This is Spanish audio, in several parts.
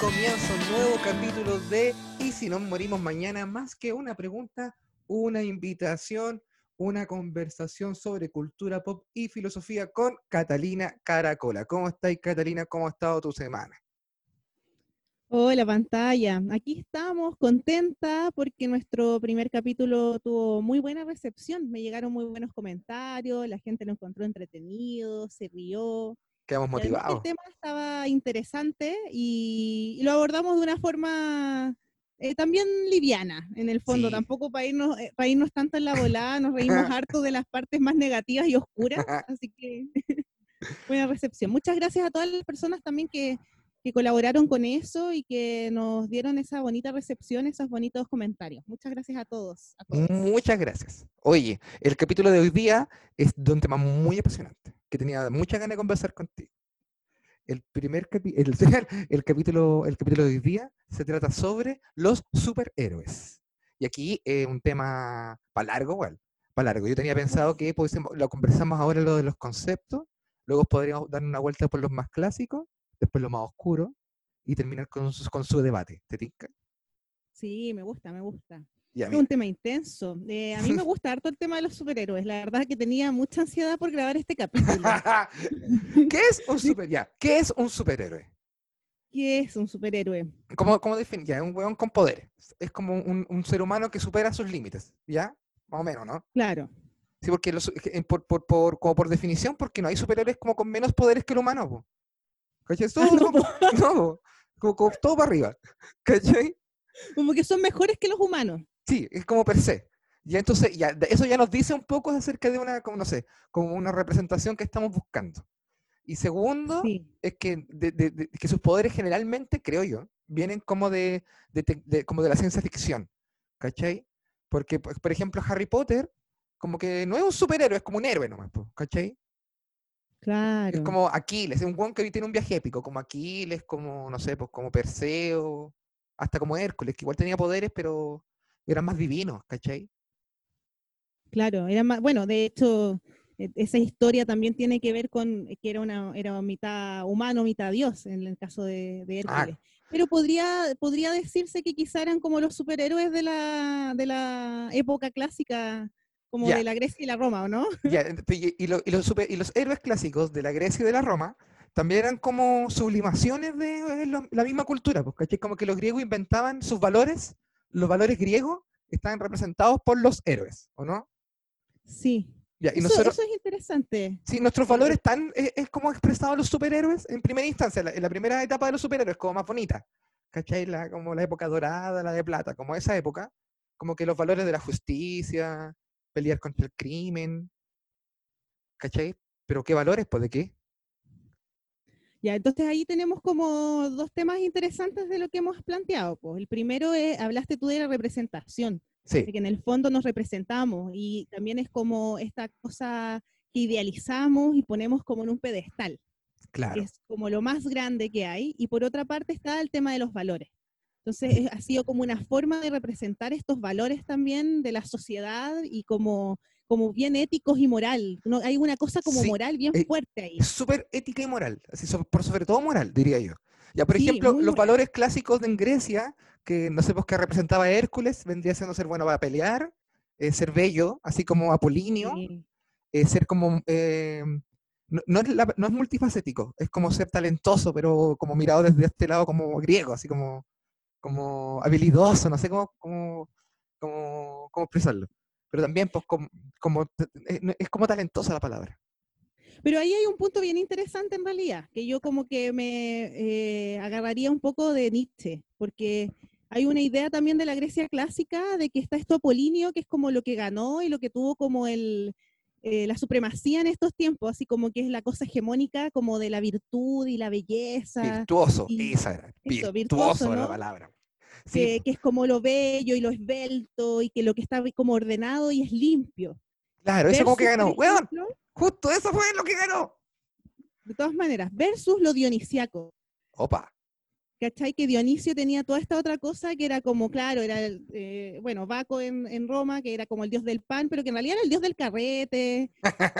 Comienza un nuevo capítulo de Y si nos morimos mañana, más que una pregunta, una invitación, una conversación sobre cultura pop y filosofía con Catalina Caracola. ¿Cómo estáis, Catalina? ¿Cómo ha estado tu semana? Hola pantalla, aquí estamos contenta porque nuestro primer capítulo tuvo muy buena recepción, me llegaron muy buenos comentarios, la gente lo encontró entretenido, se rió. Quedamos motivados. El tema estaba interesante y, lo abordamos de una forma eh, también liviana, en el fondo, tampoco para irnos, eh, para irnos tanto en la volada, nos reímos harto de las partes más negativas y oscuras, así que buena recepción. Muchas gracias a todas las personas también que que colaboraron con eso y que nos dieron esa bonita recepción, esos bonitos comentarios. Muchas gracias a todos. Muchas gracias. Oye, el capítulo de hoy día es de un tema muy apasionante, que tenía mucha ganas de conversar contigo. El primer el, el, capítulo, el capítulo de hoy día se trata sobre los superhéroes. Y aquí es un tema para largo, igual, para largo. Yo tenía pensado que pues, lo conversamos ahora lo de los conceptos, luego podríamos dar una vuelta por los más clásicos después lo más oscuro y terminar con su, con su debate. ¿Te tinca? Sí, me gusta, me gusta. Es un tema intenso. Eh, a mí me gusta harto el tema de los superhéroes. La verdad es que tenía mucha ansiedad por grabar este capítulo. ¿Qué es un super, ya, ¿qué es un superhéroe? ¿Qué es un superhéroe? ¿Cómo, cómo definir? Un weón con poderes. Es como un, un, ser humano que supera sus límites, ¿ya? Más o menos, ¿no? Claro. Sí, porque los, por, por, por, como por definición, porque no hay superhéroes como con menos poderes que el humano. ¿Cachai? Todo, no, como, todo para arriba. ¿Cachai? Como que son mejores que los humanos. Sí, es como per se. Y entonces, ya, eso ya nos dice un poco acerca de una, como no sé, como una representación que estamos buscando. Y segundo, es que, que sus poderes generalmente, creo yo, vienen como de, como de la ciencia ficción. ¿Cachai? Porque, por ejemplo, Harry Potter, como que no es un superhéroe, es como un héroe nomás, ¿cachai? Claro. Es como Aquiles, es un buen que tiene un viaje épico, como Aquiles, como, no sé, pues como Perseo, hasta como Hércules, que igual tenía poderes, pero eran más divinos, ¿cachai? Claro, era más, bueno, de hecho, e, esa historia también tiene que ver con que era una era mitad humano, mitad dios, en el caso de, de Hércules. Pero podría, podría decirse que quizá eran como los superhéroes de la, de la época clásica como de la Grecia y la Roma, ¿o no? y, los y, los héroes clásicos de la Grecia y de la Roma también eran como sublimaciones de eh, la misma cultura, porque como que los griegos inventaban sus valores, los valores griegos estaban representados por los héroes, ¿o no? Sí. Ya, y eso, eso, es interesante. Sí, nuestros valores están, es, como expresados los superhéroes en primera instancia, en la primera etapa de los superhéroes, como más bonita. ¿Cachai? La, como la época dorada, la de plata, como esa época, como que los valores de la justicia, pelear contra el crimen, ¿cachai? Pero ¿qué valores? Pues de qué? Ya, entonces ahí tenemos como dos temas interesantes de lo que hemos planteado. Pues. El primero es, hablaste tú de la representación, sí. de que en el fondo nos representamos y también es como esta cosa que idealizamos y ponemos como en un pedestal. Claro. es como lo más grande que hay. Y por otra parte está el tema de los valores. Entonces ha sido como una forma de representar estos valores también de la sociedad y como, como bien éticos y moral. ¿no? Hay una cosa como moral bien eh, fuerte ahí. Súper ética y moral, así, por sobre todo moral, diría yo. Ya, por ejemplo, los valores clásicos de Grecia, que no sé por qué representaba Hércules, vendría siendo ser bueno para pelear, eh, ser bello, así como Apolinio, eh, ser como... no, no, es no, es multifacético, es como ser talentoso, pero como mirado desde este lado como griego, así como como habilidoso, no sé cómo, cómo, cómo, cómo expresarlo. Pero también, pues, como, como, eh, es como talentosa la palabra. Pero ahí hay un punto bien interesante en realidad, que yo como que me eh, agarraría un poco de Nietzsche, porque hay una idea también de la Grecia clásica de que está esto Apolinio, que es como lo que ganó y lo que tuvo como el, eh, la supremacía en estos tiempos, así como que es la cosa hegemónica como de la virtud y la belleza. Virtuoso, esa era. virtuoso, la palabra. Que, es como lo bello y lo esbelto y que lo que está como ordenado y es limpio. Claro, eso como que ganó. justo eso fue lo que ganó. De todas maneras, versus lo dionisiaco. Opa. ¿Cachai? Que Dionisio tenía toda esta otra cosa que era como, claro, era, el, eh, bueno, Baco en, en, Roma, que era como el dios del pan, pero que en realidad era el dios del carrete,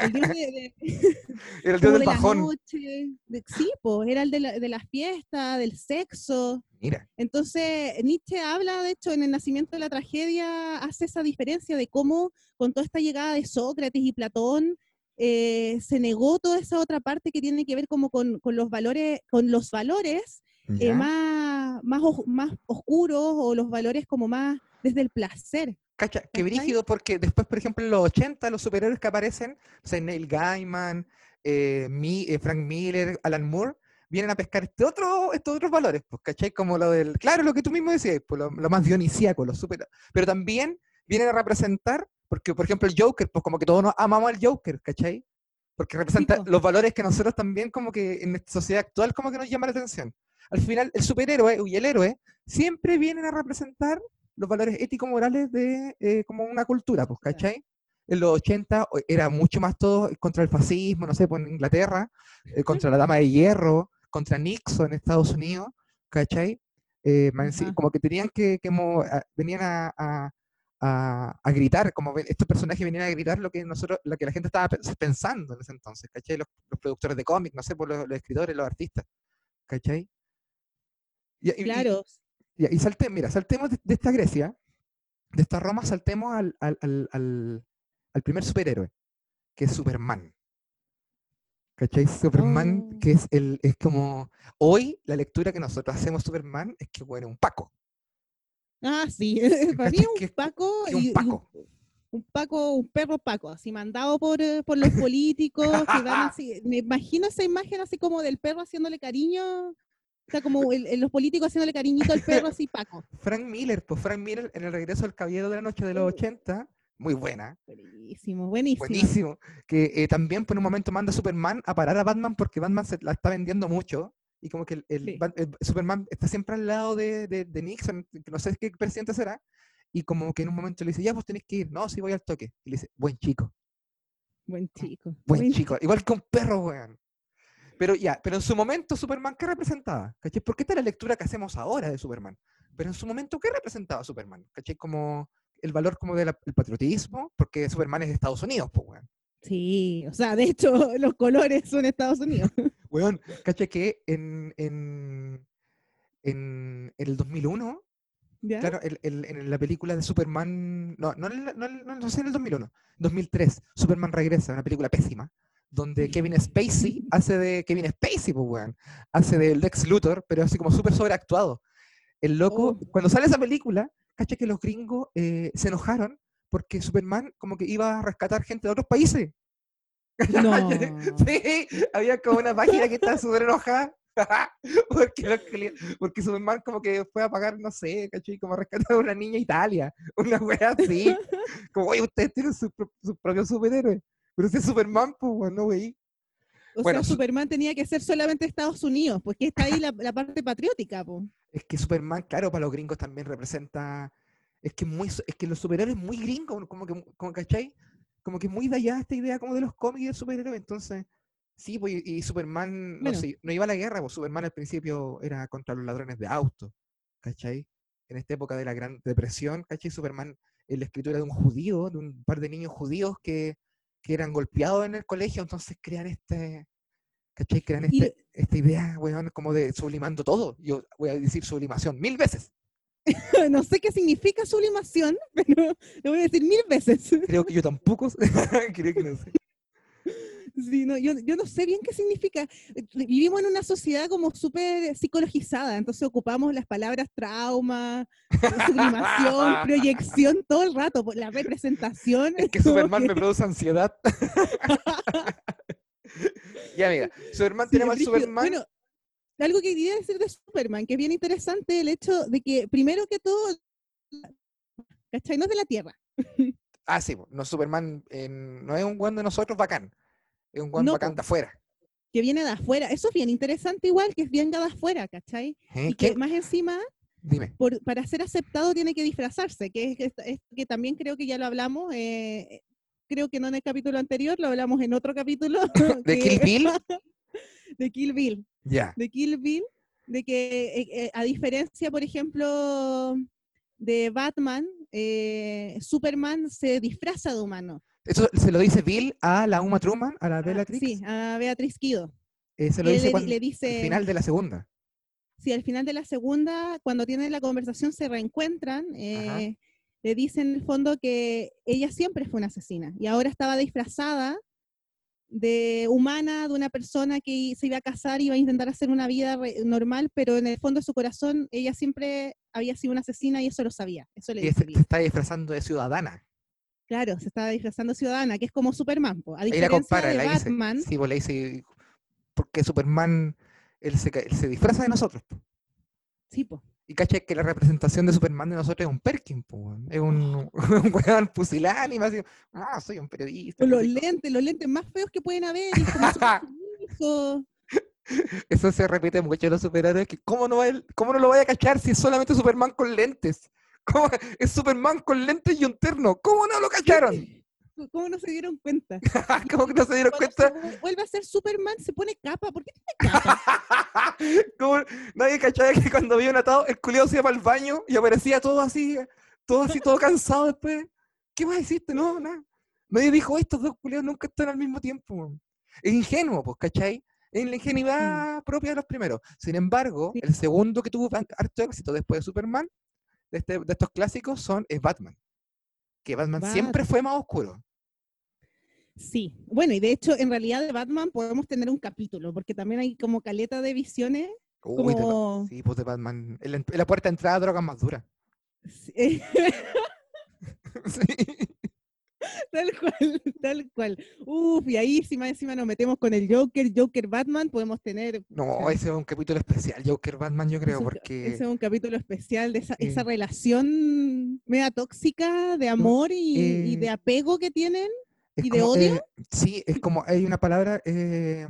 el dios de, era el dios del bajón. sí, pues, era el de la, de la fiesta, del sexo. Mira. Entonces, Nietzsche habla, de hecho, en el nacimiento de la tragedia, hace esa diferencia de cómo con toda esta llegada de Sócrates y Platón, eh, se negó toda esa otra parte que tiene que ver como con, con los valores, con los valores eh, más, más, más oscuros o los valores como más desde el placer. Cacha, qué brígido, porque después, por ejemplo, en los 80, los superhéroes que aparecen, o sea, Neil Gaiman, eh, eh, Frank Miller, Alan Moore, vienen a pescar este otro, estos otros valores, pues, ¿cachai? Como lo del, claro, lo que tú mismo decías, pues, lo, más dionisíaco, lo super, pero también vienen a representar, porque, por ejemplo, el Joker, pues como que todos nos amamos al Joker, ¿cachai? Porque representa los valores que nosotros también como que en esta sociedad actual como que nos llama la atención al final el superhéroe y el héroe siempre vienen a representar los valores ético-morales de eh, como una cultura, pues, ¿cachai? En los 80 era mucho más todo contra el fascismo, no sé, pues en Inglaterra, eh, contra la Dama de Hierro, contra Nixon en Estados Unidos, ¿cachai? Eh, como que tenían que, como, venían a, gritar, como estos personajes venían a gritar lo que nosotros, lo que la gente estaba pensando en ese entonces, ¿cachai? Los, productores de cómics, no sé, por pues, los, los, escritores, los artistas, ¿cachai? Y, claro. Y, y, salte, mira, saltemos de, esta Grecia, de esta Roma, saltemos al, al, al, al, primer superhéroe, que es Superman. ¿Cachai? Superman, oh. que es el, es como, hoy la lectura que nosotros hacemos Superman es que, bueno, un Paco. Ah, sí, para mí un Paco. un Paco. un Paco, un perro Paco, así mandado por, eh, por los políticos, que van así, me imagino esa imagen así como del perro haciéndole cariño Está como los políticos haciéndole cariñito al perro así, Paco. Frank Miller, pues Frank Miller en el regreso al Caballero de la Noche de los 80, muy buena. Buenísimo, buenísimo. Buenísimo. Que eh, también por un momento manda a Superman a parar a Batman porque Batman se la está vendiendo mucho. Y como que el, Superman está siempre al lado de, de, Nixon, que no sé qué presidente será. Y como que en un momento le dice, ya, pues tenés que ir. No, sí voy al toque. Y le dice, buen chico. Buen chico. Buen, chico. Igual que un perro, weón. Pero ya, pero en su momento Superman, ¿qué representaba? ¿Cachai? Porque esta es la lectura que hacemos ahora de Superman. Pero en su momento, ¿qué representaba Superman? ¿Cachai? Como el valor como del patriotismo, porque Superman es de Estados Unidos, pues, weón. Sí, o sea, de hecho, los colores son Estados Unidos. weón, ¿cachai? Que en, en, en, el 2001, Claro, en la película de Superman, no, no, no, no, no sé en el 2001, 2003, Superman regresa, una película pésima, donde Kevin Spacey hace de Kevin Spacey, pues, weón. Hace del Lex Luthor, pero así como súper sobreactuado. El loco, oh. cuando sale esa película, cacha que los gringos eh, se enojaron porque Superman como que iba a rescatar gente de otros países. No. sí, había como una página que estaba súper enojada. porque, porque Superman como que fue a pagar, no sé, caché, como a rescatar a una niña Italia, una wea así. como, oye, ustedes tienen su, su propio superhéroe. Pero ese es Superman, pues, no, güey. O sea, Superman tenía que ser solamente Estados Unidos, pues que está ahí la, parte patriótica, pues. Es que Superman, claro, para los gringos también representa. Es que muy, es que los superhéroes muy gringos, como que, como, ¿cachai? Como que muy de allá esta idea como de los cómics de superhéroes, entonces. Sí, pues, y Superman no, no iba a la guerra, pues Superman al principio era contra los ladrones de autos, ¿cachai? En esta época de la Gran Depresión, ¿cachai? Superman, en la escritura de un judío, de un par de niños judíos que que eran golpeados en el colegio, entonces crean este, ¿cachai? Crean este, esta idea, weón, como de sublimando todo. Yo voy a decir sublimación mil veces. no sé qué significa sublimación, pero lo voy a decir mil veces. Creo que yo tampoco, creo que no sé. Sí, no, yo, yo, no sé bien qué significa. Vivimos en una sociedad como súper psicologizada, entonces ocupamos las palabras trauma, sublimación, proyección todo el rato, la representación. Es que Superman me produce ansiedad. ya, mira, Superman tiene más Superman. Bueno, algo que quería decir de Superman, que es bien interesante el hecho de que, primero que todo, ¿cachai? No es de la Tierra. ah, sí, no Superman, no es un buen de nosotros bacán. Es un guan bacán de afuera. Que viene de afuera. Eso es bien interesante igual, que es bien de afuera, ¿cachai? ¿Eh? Y que más encima, para ser aceptado tiene que disfrazarse, que es, que también creo que ya lo hablamos, eh, creo que no en el capítulo anterior, lo hablamos en otro capítulo. ¿De Kill Bill? de Kill Bill. Ya. De Kill Bill, de que eh, eh, a diferencia, por ejemplo, de Batman, eh, Superman se disfraza de humano. Eso se lo dice Bill a la Uma Truman, a la ah, Beatrix. Sí, a Beatriz Kido. se lo dice, le, dice al final de la segunda. Sí, al final de la segunda, cuando tienen la conversación, se reencuentran. le dicen en el fondo que ella siempre fue una asesina y ahora estaba disfrazada de humana, de una persona que se iba a casar y iba a intentar hacer una vida normal, pero en el fondo de su corazón ella siempre había sido una asesina y eso lo sabía. Eso le y se, está disfrazando de ciudadana. Claro, se estaba disfrazando ciudadana, que es como Superman. A diferencia de Batman. sí, pues le dice, porque Superman, él se, él se disfraza de nosotros. Sí, pues. Y caché que la representación de Superman de nosotros es un Perkin, es un, un weón pusilánime, así, ah, soy un periodista. Los lentes, los lentes más feos que pueden haber. Eso se repite mucho en los superhéroes, que ¿cómo no, cómo no lo vaya a cachar si es solamente Superman con lentes? ¿Cómo? Es Superman con lentes y un terno, ¿cómo no lo cacharon? ¿Cómo no se dieron cuenta? ¿Cómo que no se dieron cuenta? vuelve a ser Superman, se pone capa. ¿Por qué tiene capa? ¿Cómo? Nadie cachaba que cuando había un atado, el culiado se iba el baño y aparecía todo así, todo así, todo cansado después. ¿Qué más hiciste? No, nada. Nadie dijo, estos dos culiados nunca están al mismo tiempo. Es ingenuo, pues, ¿cachai? Es la ingenuidad propia de los primeros. Sin embargo, el segundo que tuvo harto éxito después de Superman, de, este, de estos clásicos, son, es Batman. Que Batman siempre fue más oscuro. Sí, bueno, y de hecho, en realidad de Batman podemos tener un capítulo, porque también hay como caleta de visiones. como... sí, pues de Batman. La, puerta de entrada drogas más dura. Sí. Tal cual, tal cual. Uf, y ahí encima, encima nos metemos con el Joker, Joker Batman, podemos tener... No, ese es un capítulo especial, Joker Batman yo creo, porque... Ese es un capítulo especial de esa, esa relación media tóxica de amor y, de eh, apego que tienen. ¿Y de odio? Eh, sí, es como hay una palabra eh,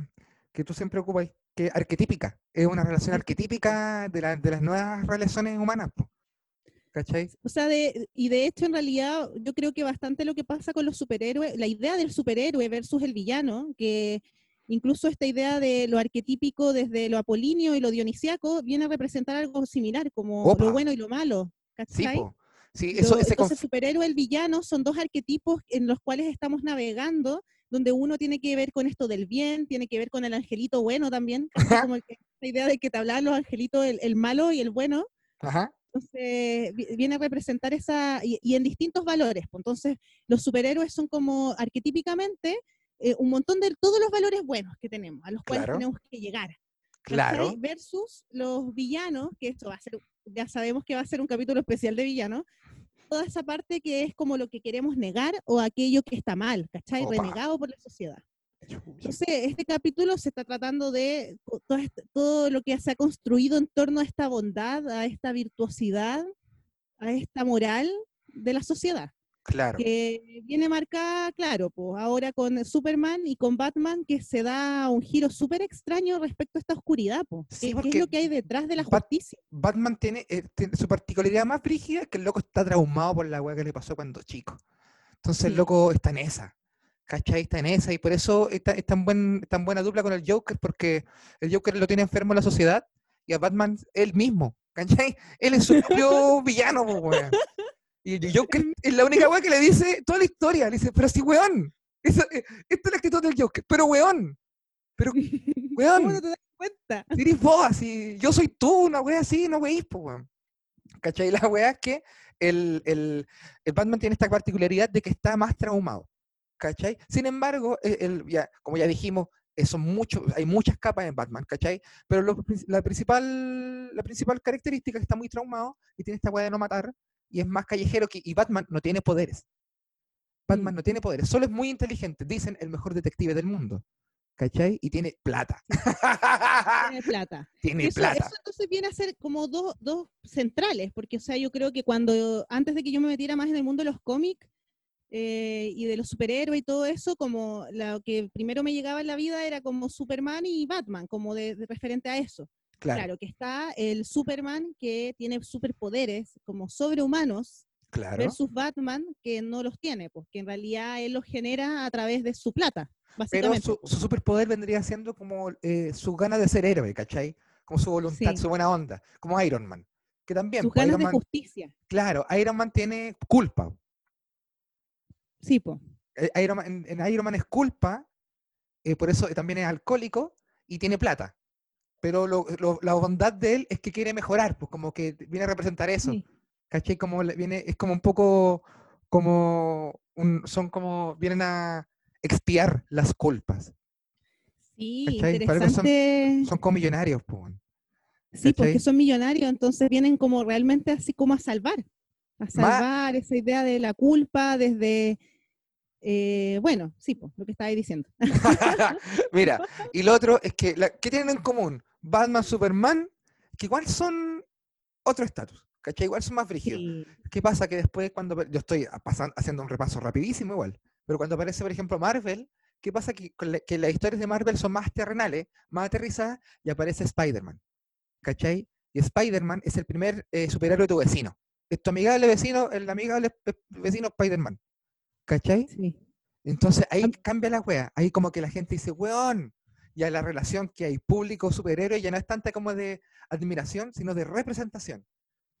que tú siempre ocupas, que es arquetípica. Es una relación arquetípica de, de las nuevas relaciones humanas. ¿Cachai? O sea, de, y de hecho, en realidad, yo creo que bastante lo que pasa con los superhéroes, la idea del superhéroe versus el villano, que incluso esta idea de lo arquetípico desde lo apolíneo y lo dionisiaco viene a representar algo similar, como lo bueno y lo malo. ¿Cachai? Sí, eso, ese Entonces, superhéroe y el villano son dos arquetipos en los cuales estamos navegando, donde uno tiene que ver con esto del bien, tiene que ver con el angelito bueno también, como la idea de que te hablaban los angelitos, el, malo y el bueno. Entonces, viene a representar esa, y, en distintos valores. Pues, entonces, los superhéroes son como arquetípicamente eh, un montón de todos los valores buenos que tenemos, a los cuales tenemos que llegar. Claro. Versus los villanos, que esto va a ser, ya sabemos que va a ser un capítulo especial de villanos, toda esa parte que es como lo que queremos negar o aquello que está mal, ¿cachai? Renegado por la sociedad. Entonces, este capítulo se está tratando de todo, lo que se ha construido en torno a esta bondad, a esta virtuosidad, a esta moral de la sociedad. Claro. Que viene marcada, claro, pues ahora con Superman y con Batman, que se da un giro súper extraño respecto a esta oscuridad, pues. ¿Qué, es lo que hay detrás de la justicia? Batman tiene, eh, tiene, su particularidad más brígida que el loco está traumado por la weá que le pasó cuando chico. Entonces el loco está en esa. ¿Cachai? Está en esa y por eso es tan, buen, tan buena dupla con el Joker, porque el Joker lo tiene enfermo en la sociedad y a Batman él mismo. ¿Cachai? Él es su propio villano, weón. Y Joker es la única weá que le dice toda la historia. Le dice, pero sí, weón. Esa, eh, esta es la actitud del Joker. Pero weón. Pero, weón. ¿Cómo no te das cuenta? Eres vos, así. Yo soy tú, una weá así, no weís, pues, weón. ¿Cachai? La weá es que el, el, el, Batman tiene esta particularidad de que está más traumado. ¿Cachai? Sin embargo, e, el, ya, como ya dijimos, eh, son muchos, hay muchas capas en Batman, ¿cachai? Pero lo, la, principal, la principal característica es que está muy traumado y tiene esta weá de no matar, y es más callejero que. Y Batman no tiene poderes. Batman mm. no tiene poderes, solo es muy inteligente. Dicen el mejor detective del mundo. ¿Cachai? Y tiene plata. Tiene plata. tiene plata. Eso entonces viene a ser como dos, dos centrales, porque, o sea, yo creo que cuando, antes de que yo me metiera más en el mundo de los cómics eh, y de los superhéroes y todo eso, como lo que primero me llegaba en la vida era como Superman y Batman, como de referente a eso. Claro. que está el Superman que tiene superpoderes como sobrehumanos versus Batman que no los tiene, porque pues, en realidad él los genera a través de su plata. Pero su, superpoder vendría siendo como eh, su gana de ser héroe, ¿cachai? como su voluntad, su buena onda, como Iron Man, que también... Sus pues, ganas de justicia. Claro, Iron Man tiene culpa. Sí, po. Eh, Iron en, Iron Man es culpa, eh, por eso también es alcohólico y tiene plata. Pero la bondad de él es que quiere mejorar, pues como que viene a representar eso. ¿Cachai? Como viene, es como un poco como un, son como, vienen a expiar las culpas. Sí, interesante. Son, como millonarios, pues. Sí, porque son millonarios, entonces vienen como realmente así como a salvar, a salvar esa idea de la culpa desde, eh, bueno, sí, pues, lo que estaba diciendo. Mira, y lo otro es que, ¿qué tienen en común? Batman, Superman, que igual son otro estatus. ¿Cachai? Igual son más frígidos. ¿Qué pasa? Que después cuando yo estoy haciendo un repaso rapidísimo igual, pero cuando aparece, por ejemplo, Marvel, ¿qué pasa? Que, que las historias de Marvel son más terrenales, más aterrizadas, y aparece Spider-Man. ¿Cachai? Y Spider-Man es el primer eh, superhéroe de tu vecino. Es tu amigable vecino, el amigable vecino Spider-Man. ¿Cachai? Sí. Entonces ahí cambia la wea. Ahí como que la gente dice, weón, ya la relación que hay público-superhéroe ya no es tanta como de admiración, sino de representación.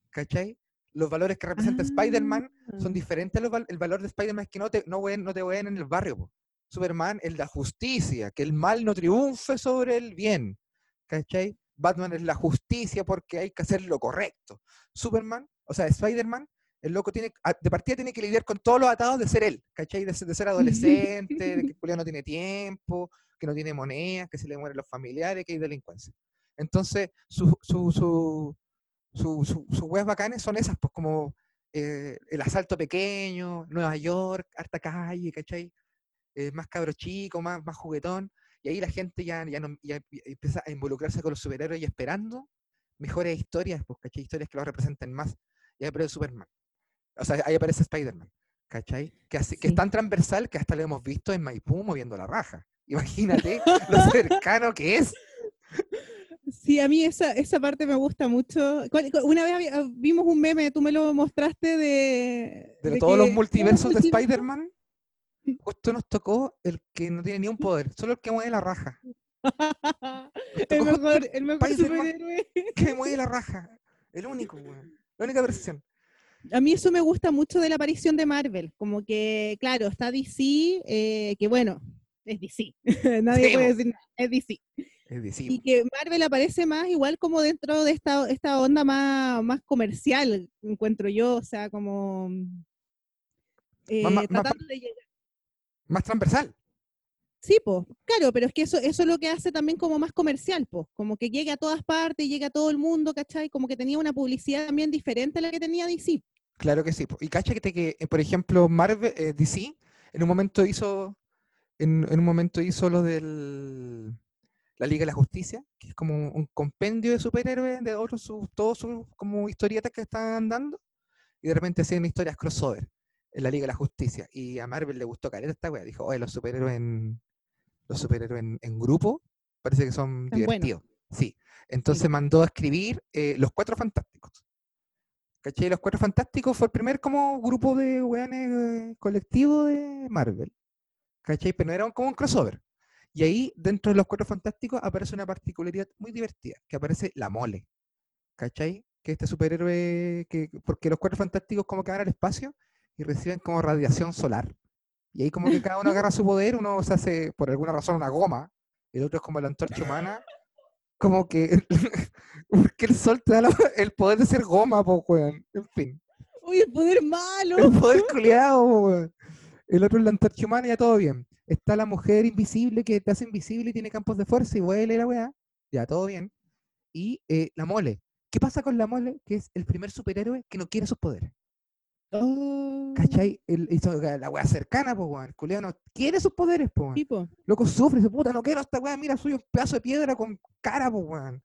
¿cachai? Los valores que representa Spider-Man son ah. diferentes. el valor de Spider-Man es que no te, no, no te en el barrio. Superman es la justicia, que el mal no triunfe sobre el bien. ¿Cachai? Batman es la justicia porque hay que hacer lo correcto. Superman, o sea, Spider-Man, el loco tiene, de partida tiene que lidiar con todos los atados de ser él, ¿cachai? De, ser adolescente, de que Julián no tiene tiempo, que no tiene moneda, que se le mueren los familiares, que hay delincuencia. Entonces, su, su, sus su, su bacanes son esas, pues como eh, el asalto pequeño, Nueva York, harta calle, ¿cachai? Eh, más cabro chico, más, más juguetón. Y ahí la gente ya, ya, no, ya, empieza a involucrarse con los superhéroes y esperando mejores historias, pues, ¿cachai? Historias que lo representen más. Y ahí aparece Superman. O sea, ahí aparece Spider-Man, ¿cachai? Que, así, que es tan transversal que hasta lo hemos visto en Maipú moviendo la raja. Imagínate lo cercano que es. Sí, a mí esa, esa parte me gusta mucho. Una vez vimos un meme, tú me lo mostraste de... De, todos los multiversos de Spider-Man. Justo nos tocó el que no tiene ni un poder, solo el que mueve la raja. el mejor, el mejor superhéroe. Que mueve la raja. El único, La única versión. A mí eso me gusta mucho de la aparición de Marvel. Como que, claro, está DC, eh, que bueno, es DC. Nadie puede decir nada, es DC. Y que Marvel aparece más igual como dentro de esta, esta onda más, más comercial, encuentro yo, o sea, como eh, tratando de llegar. Más transversal. Sí, pues, claro, pero es que eso, eso es lo que hace también como más comercial, pues, como que llegue a todas partes, llegue a todo el mundo, ¿cachai? Como que tenía una publicidad también diferente a la que tenía DC. Claro que sí, y cacha que, eh, por ejemplo, Marvel, eh, DC, en un momento hizo, en, un momento hizo lo del la Liga de la Justicia, que es como un compendio de superhéroes de otros, todos sus como historietas que están dando, y de repente hacían historias crossover en la Liga de la Justicia. Y a Marvel le gustó caer esta wea, dijo, oye, los superhéroes en, los superhéroes en, grupo parece que son divertidos. Sí. Entonces mandó a escribir eh, Los Cuatro Fantásticos. ¿Cachai? Los Cuatro Fantásticos fue el primer como grupo de weones eh, colectivo de Marvel. ¿Cachai? Pero no era como un crossover. Y ahí, dentro de los Cuatro Fantásticos, aparece una particularidad muy divertida, que aparece la mole. ¿Cachai? Que este superhéroe, que, porque los Cuatro Fantásticos como que van al espacio y reciben como radiación solar. Y ahí como que cada uno agarra su poder, uno se hace por alguna razón una goma, el otro es como la antorcha humana, como que porque el sol te da el poder de ser goma, po, weón. En fin. Uy, el poder malo. El poder culiado, weón. El otro es la antorcha humana y ya todo bien. Está la mujer invisible que te hace invisible y tiene campos de fuerza y huele la weá. Ya, todo bien. Y eh, la mole. ¿Qué pasa con la mole? Que es el primer superhéroe que no quiere sus poderes. Oh. ¿Cachai? El, la weá cercana, pues, weón. El no quiere sus poderes, pues. Loco sufre, dice, puta, no quiero esta weá, mira, soy un pedazo de piedra con cara, pues, weón.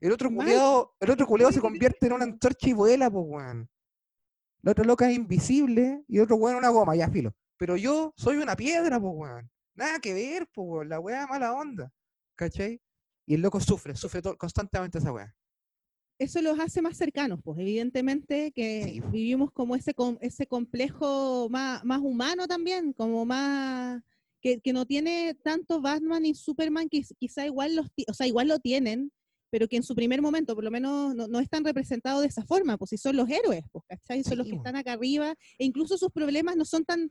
El otro culiao, el otro culiao se convierte en una antorcha y vuela, pues, weón. La otra loca es invisible y el otro weón una goma, ya filo. Pero yo soy una piedra, pues, weón. Nada que ver, pues, la weá mala onda. ¿Cachai? Y el loco sufre, sufre constantemente esa weá. Eso los hace más cercanos, pues evidentemente que vivimos como ese, ese complejo más, más humano también, como más que, que, no tiene tanto Batman y Superman, que quizá igual los, o sea, igual lo tienen, pero que en su primer momento por lo menos no, están representados de esa forma, pues si son los héroes, pues, ¿cachai? Son los que están acá arriba, e incluso sus problemas no son tan,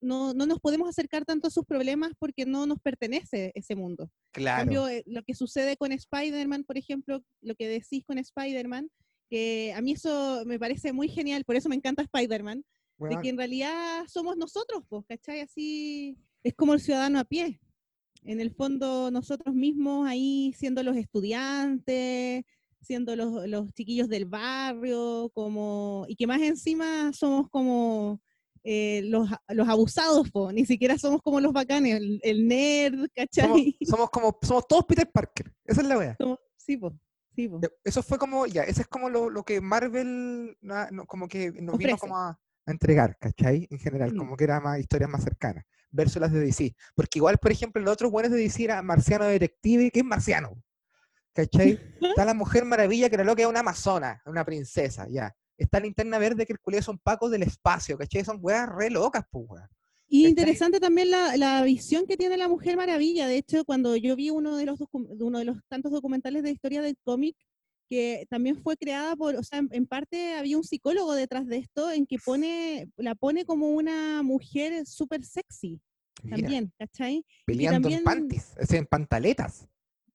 no, no, nos podemos acercar tanto a sus problemas porque no nos pertenece ese mundo. Claro. En cambio, eh, lo que sucede con Spider-Man, por ejemplo, lo que decís con Spider-Man, que a mí eso me parece muy genial, por eso me encanta Spider-Man, de que en realidad somos nosotros, pues, ¿cachai? Así es como el ciudadano a pie en el fondo nosotros mismos ahí siendo los estudiantes, siendo los, chiquillos del barrio, como, y que más encima somos como eh, los, abusados, ni siquiera somos como los bacanes, el, nerd, ¿cachai? Somos, como, somos todos Peter Parker, esa es la wea. sí, pues. Sí, Eso fue como, ya, ese es como lo, que Marvel, como que nos vino como a, entregar, ¿cachai? En general, mm. como que era más historias más cercanas versus las de DC. Porque igual, por ejemplo, los otros buenos de DC era Marciano Detective, que es marciano. ¿Cachai? Está la Mujer Maravilla, que era lo que es una amazona, una princesa, ya. Está la Linterna Verde, que el culé son pacos del espacio, ¿cachai? Son weas re locas, pues, weas. Y interesante también la, la, visión que tiene la Mujer Maravilla. De hecho, cuando yo vi uno de los, uno de los tantos documentales de historia del cómic, que también fue creada por, o sea, en, parte había un psicólogo detrás de esto en que pone, la pone como una mujer súper sexy también, ¿cachai? Peleando en panties, en pantaletas.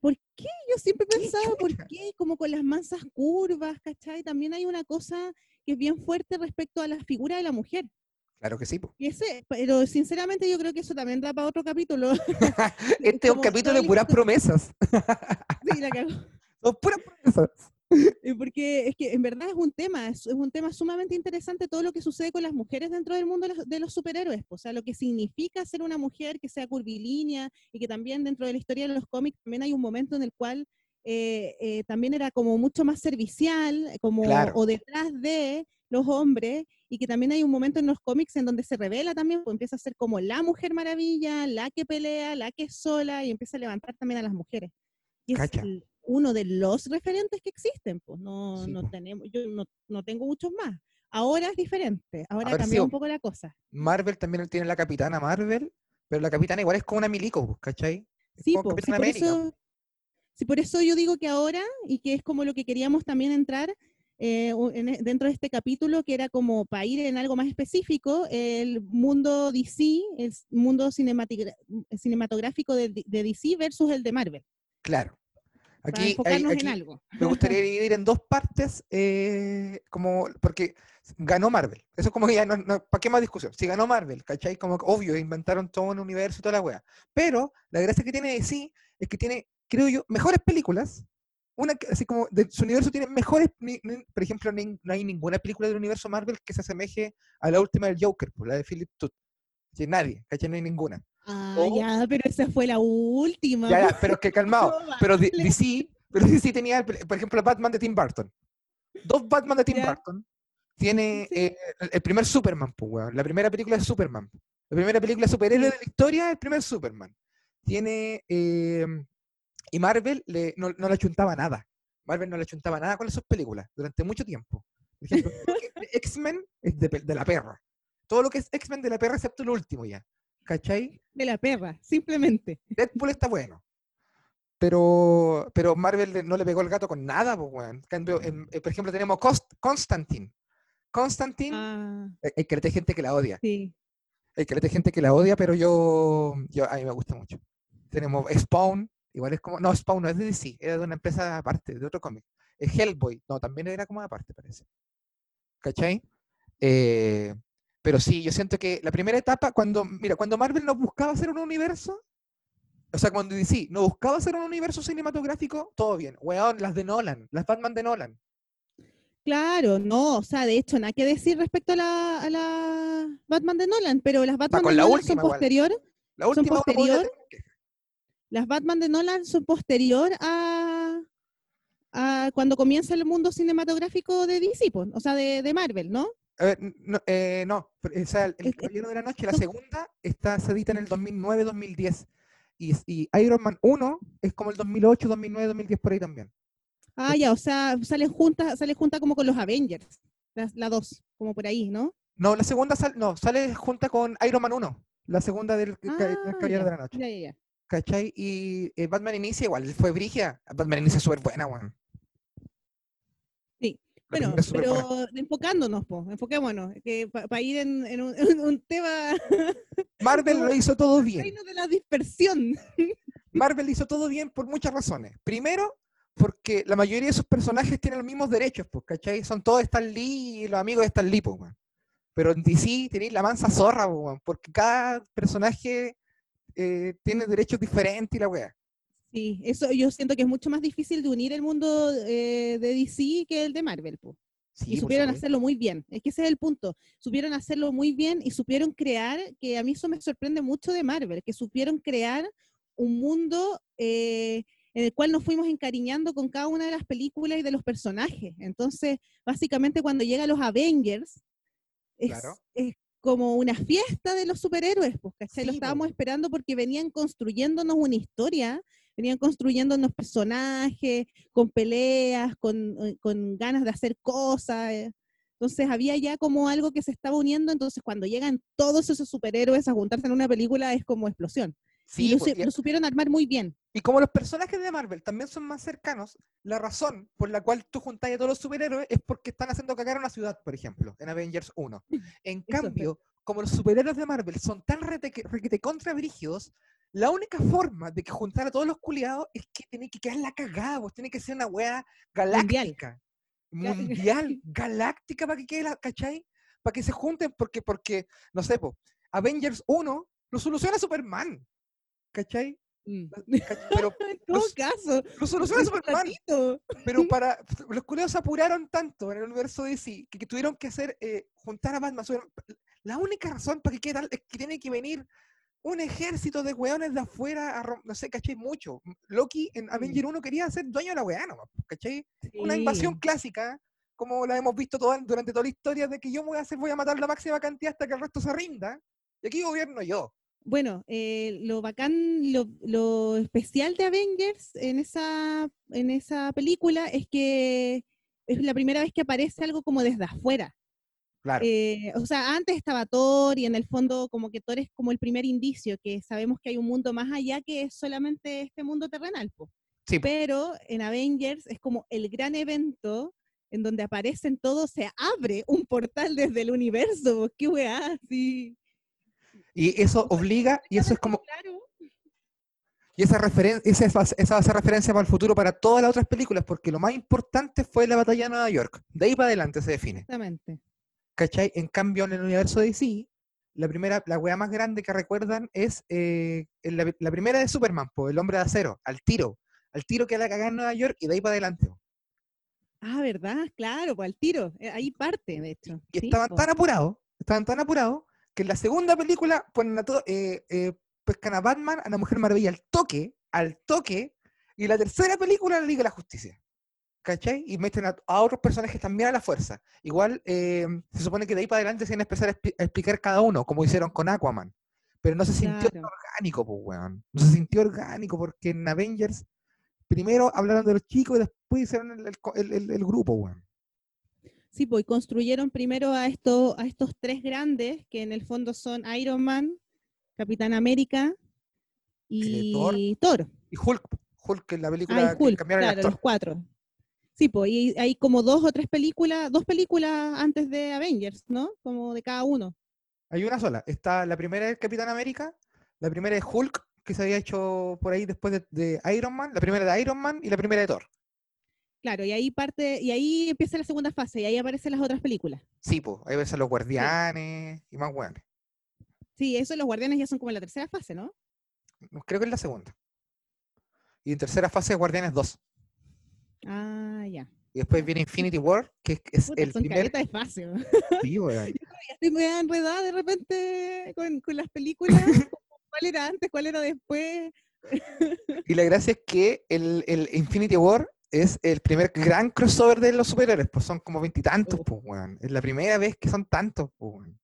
¿Por qué? Yo siempre he pensado, ¿por qué? Como con las mansas curvas, ¿cachai? También hay una cosa que es bien fuerte respecto a la figura de la mujer. Claro que sí. Y ese, pero sinceramente yo creo que eso también da para otro capítulo. este es un capítulo de puras promesas. sí, la cago. Porque es que en verdad es un tema, es, un tema sumamente interesante todo lo que sucede con las mujeres dentro del mundo de los, superhéroes, o sea, lo que significa ser una mujer que sea curvilínea y que también dentro de la historia de los cómics también hay un momento en el cual eh, eh, también era como mucho más servicial, como o detrás de los hombres, y que también hay un momento en los cómics en donde se revela también, pues empieza a ser como la mujer maravilla, la que pelea, la que es sola, y empieza a levantar también a las mujeres. Y es uno de los referentes que existen, pues no, no tenemos, yo no, no, tengo muchos más. Ahora es diferente, ahora cambió un poco la cosa. Marvel también tiene la capitana Marvel, pero la capitana igual es como una milico, pues, ¿cachai? sí, por eso, sí, por eso yo digo que ahora, y que es como lo que queríamos también entrar, eh, e, dentro de este capítulo, que era como para ir en algo más específico, el mundo DC, el mundo cinematográfico de, de DC versus el de Marvel. Claro. Aquí, me gustaría dividir en dos partes, eh, como, porque ganó Marvel. Eso es como que ya no, ¿para qué más discusión? Si ganó Marvel, ¿cachai? Como obvio, inventaron todo un universo y toda la wea. Pero la gracia que tiene sí es que tiene, creo yo, mejores películas. Una así como de su universo tiene mejores, por ejemplo, no hay ninguna película del universo Marvel que se asemeje a la última del Joker, pues, la de Philip Tooth. nadie, ¿cachai? No hay ninguna. Ah, ya, pero esa fue la última. Ya, ya pero que calmado. pero DC, pero DC tenía, por ejemplo, Batman de Tim Burton. Dos Batman de Tim Burton. Tiene eh, el primer Superman, pues, La primera película de Superman. La primera película superhéroe de la historia, el primer Superman. Tiene. Eh, y Marvel le, no, no, le chuntaba nada. Marvel no le chuntaba nada con esas películas durante mucho tiempo. X-Men es de, de, la perra. Todo lo que es X-Men de la perra, excepto el último ya. ¿Cachai? De la perra, simplemente. Deadpool está bueno. Pero, pero Marvel no le pegó el gato con nada, pues, eh, por ejemplo, tenemos Constantine. Constantine, ah. eh, hay que gente que la odia. Sí. Hay que gente que la odia, pero yo, yo, a mí me gusta mucho. Tenemos Spawn, igual es como, no, Spawn no es de DC, era de una empresa aparte, de otro cómic. Hellboy, no, también era como aparte, parece. ¿Cachai? Eh, pero sí, yo siento que la primera etapa, cuando, mira, cuando Marvel nos buscaba hacer un universo, o sea, cuando DC no buscaba hacer un universo cinematográfico, todo bien. Weón, las de Nolan, las Batman de Nolan. Claro, no, o sea, de hecho, nada que decir respecto a la, Batman de Nolan, pero las Batman de Nolan son posterior. La última son posterior, Las Batman de Nolan son posterior a, a cuando comienza el mundo cinematográfico de DC, o sea, de, de Marvel, ¿no? No, eh, no el, Caballero de la Noche, la segunda, está, se edita en el 2009-2010. Y, y, Iron Man 1 es como el 2008, 2009, 2010 por ahí también. Ah, ya, o sea, sale junta, sale junta como con los Avengers, la 2, como por ahí, ¿no? No, la segunda sale, no, sale junta con Iron Man 1, la segunda del, ah, Caballero de la Noche. Ya, ya, ya. ¿cachai? Y eh, Batman Inicia igual, fue Brigia. Batman Inicia es súper buena, weón. Bueno, pero enfocándonos, po, enfoquémonos, que para ir en, un, tema... Marvel lo hizo todo bien. Reino de la dispersión. Marvel hizo todo bien por muchas razones. Primero, porque la mayoría de sus personajes tienen los mismos derechos, pues, ¿cachai? Son todos Stan Lee y los amigos de Stan Lee, pues, Pero en DC tenéis la mansa zorra, pues, porque cada personaje eh, tiene derechos diferentes y la weá. Sí, eso yo siento que es mucho más difícil de unir el mundo eh, de DC que el de Marvel, pues. y supieron hacerlo muy bien. Es que ese es el punto. Supieron hacerlo muy bien y supieron crear, que a mí eso me sorprende mucho de Marvel, que supieron crear un mundo eh, en el cual nos fuimos encariñando con cada una de las películas y de los personajes. Entonces, básicamente cuando llegan los Avengers, es, como una fiesta de los superhéroes, pues, ¿cachai? Lo estábamos esperando porque venían construyéndonos una historia, venían construyéndonos personajes, con peleas, con, eh, con ganas de hacer cosas. Eh. Entonces había ya como algo que se estaba uniendo, entonces cuando llegan todos esos superhéroes a juntarse en una película es como explosión. Sí, pues, lo, supieron armar muy bien. Y como los personajes de Marvel también son más cercanos, la razón por la cual tú juntas a todos los superhéroes es porque están haciendo cagar a una ciudad, por ejemplo, en Avengers 1. En cambio, como los superhéroes de Marvel son tan requete contra brígidos, la única forma de que juntar a todos los culiados es que tiene que quedar la cagada, pues tiene que ser una wea galáctica. Mundial, galáctica para que quede la, ¿cachai? Para que se junten, porque, porque, no sé, pues, Avengers 1 lo soluciona Superman. ¿cachai? Mm. Pero en todo caso, lo soluciona Superman. Pero para los culeos se apuraron tanto en el universo de DC que, tuvieron que hacer eh, juntar a Batman. La única razón para que quede tal es que tiene que venir un ejército de weones de afuera, a, no sé, ¿cachai? Mucho. Loki en Avenger 1 quería ser dueño de la weá, ¿no? ¿cachai? Una invasión clásica, como la hemos visto durante toda la historia, de que yo voy a hacer, voy a matar la máxima cantidad hasta que el resto se rinda. Y aquí gobierno yo. Bueno, eh, lo bacán, lo, especial de Avengers en esa, en esa película es que es la primera vez que aparece algo como desde afuera. Claro. Eh, o sea, antes estaba Thor y en el fondo como que Thor es como el primer indicio, que sabemos que hay un mundo más allá que es solamente este mundo terrenal. Sí. Pero en Avengers es como el gran evento en donde aparecen todos, se abre un portal desde el universo. ¡Qué weá! Sí. Y eso obliga, y eso es como... Y esa, esa, esa va a ser referencia para el futuro para todas las otras películas, porque lo más importante fue la batalla de Nueva York. De ahí para adelante se define. Exactamente. ¿Cachai? En cambio, en el universo de DC, la primera, la wea más grande que recuerdan es eh, la, primera de Superman, pues, el hombre de acero, al tiro. Al tiro que la cagada en Nueva York y de ahí para adelante. Ah, ¿verdad? Claro, pues al tiro. Eh, ahí parte, de hecho. Y estaban tan apurados, estaban tan apurados que en la segunda película ponen a todo, eh, eh, pescan a Batman, a la Mujer Maravilla al toque, al toque, y la tercera película la Liga de la Justicia. ¿Cachai? Y meten a, otros personajes también a la fuerza. Igual eh, se supone que de ahí para adelante se van a empezar a, explicar cada uno, como hicieron con Aquaman. Pero no se sintió orgánico, pues, weón. No se sintió orgánico porque en Avengers primero hablaron de los chicos y después hicieron el, el, el grupo, weón. Sí, pues construyeron primero a, esto, a estos tres grandes, que en el fondo son Iron Man, Capitán América y Thor. Y Hulk, Hulk en la película ah, Hulk, claro, los cuatro. Sí, pues y hay como dos o tres películas, dos películas antes de Avengers, ¿no? Como de cada uno. Hay una sola. Está la primera es Capitán América, la primera es Hulk, que se había hecho por ahí después de, de Iron Man, la primera de Iron Man y la primera de Thor. Claro, y ahí parte, y ahí empieza la segunda fase, y ahí aparecen las otras películas. Sí, pues, ahí ves a los guardianes y más guanes. Sí, eso los guardianes ya son como en la tercera fase, ¿no? Creo que es la segunda. Y en tercera fase Guardianes 2. Ah, ya. Y después viene Infinity War, que es el son primer... de espacio. Sí. Estoy muy enredada de repente con, con las películas. ¿Cuál era antes? ¿Cuál era después? y la gracia es que el, el Infinity War es el primer gran crossover de los superhéroes, pues son como veintitantos, pues, weón. Es la primera vez que son tantos, pues, weón.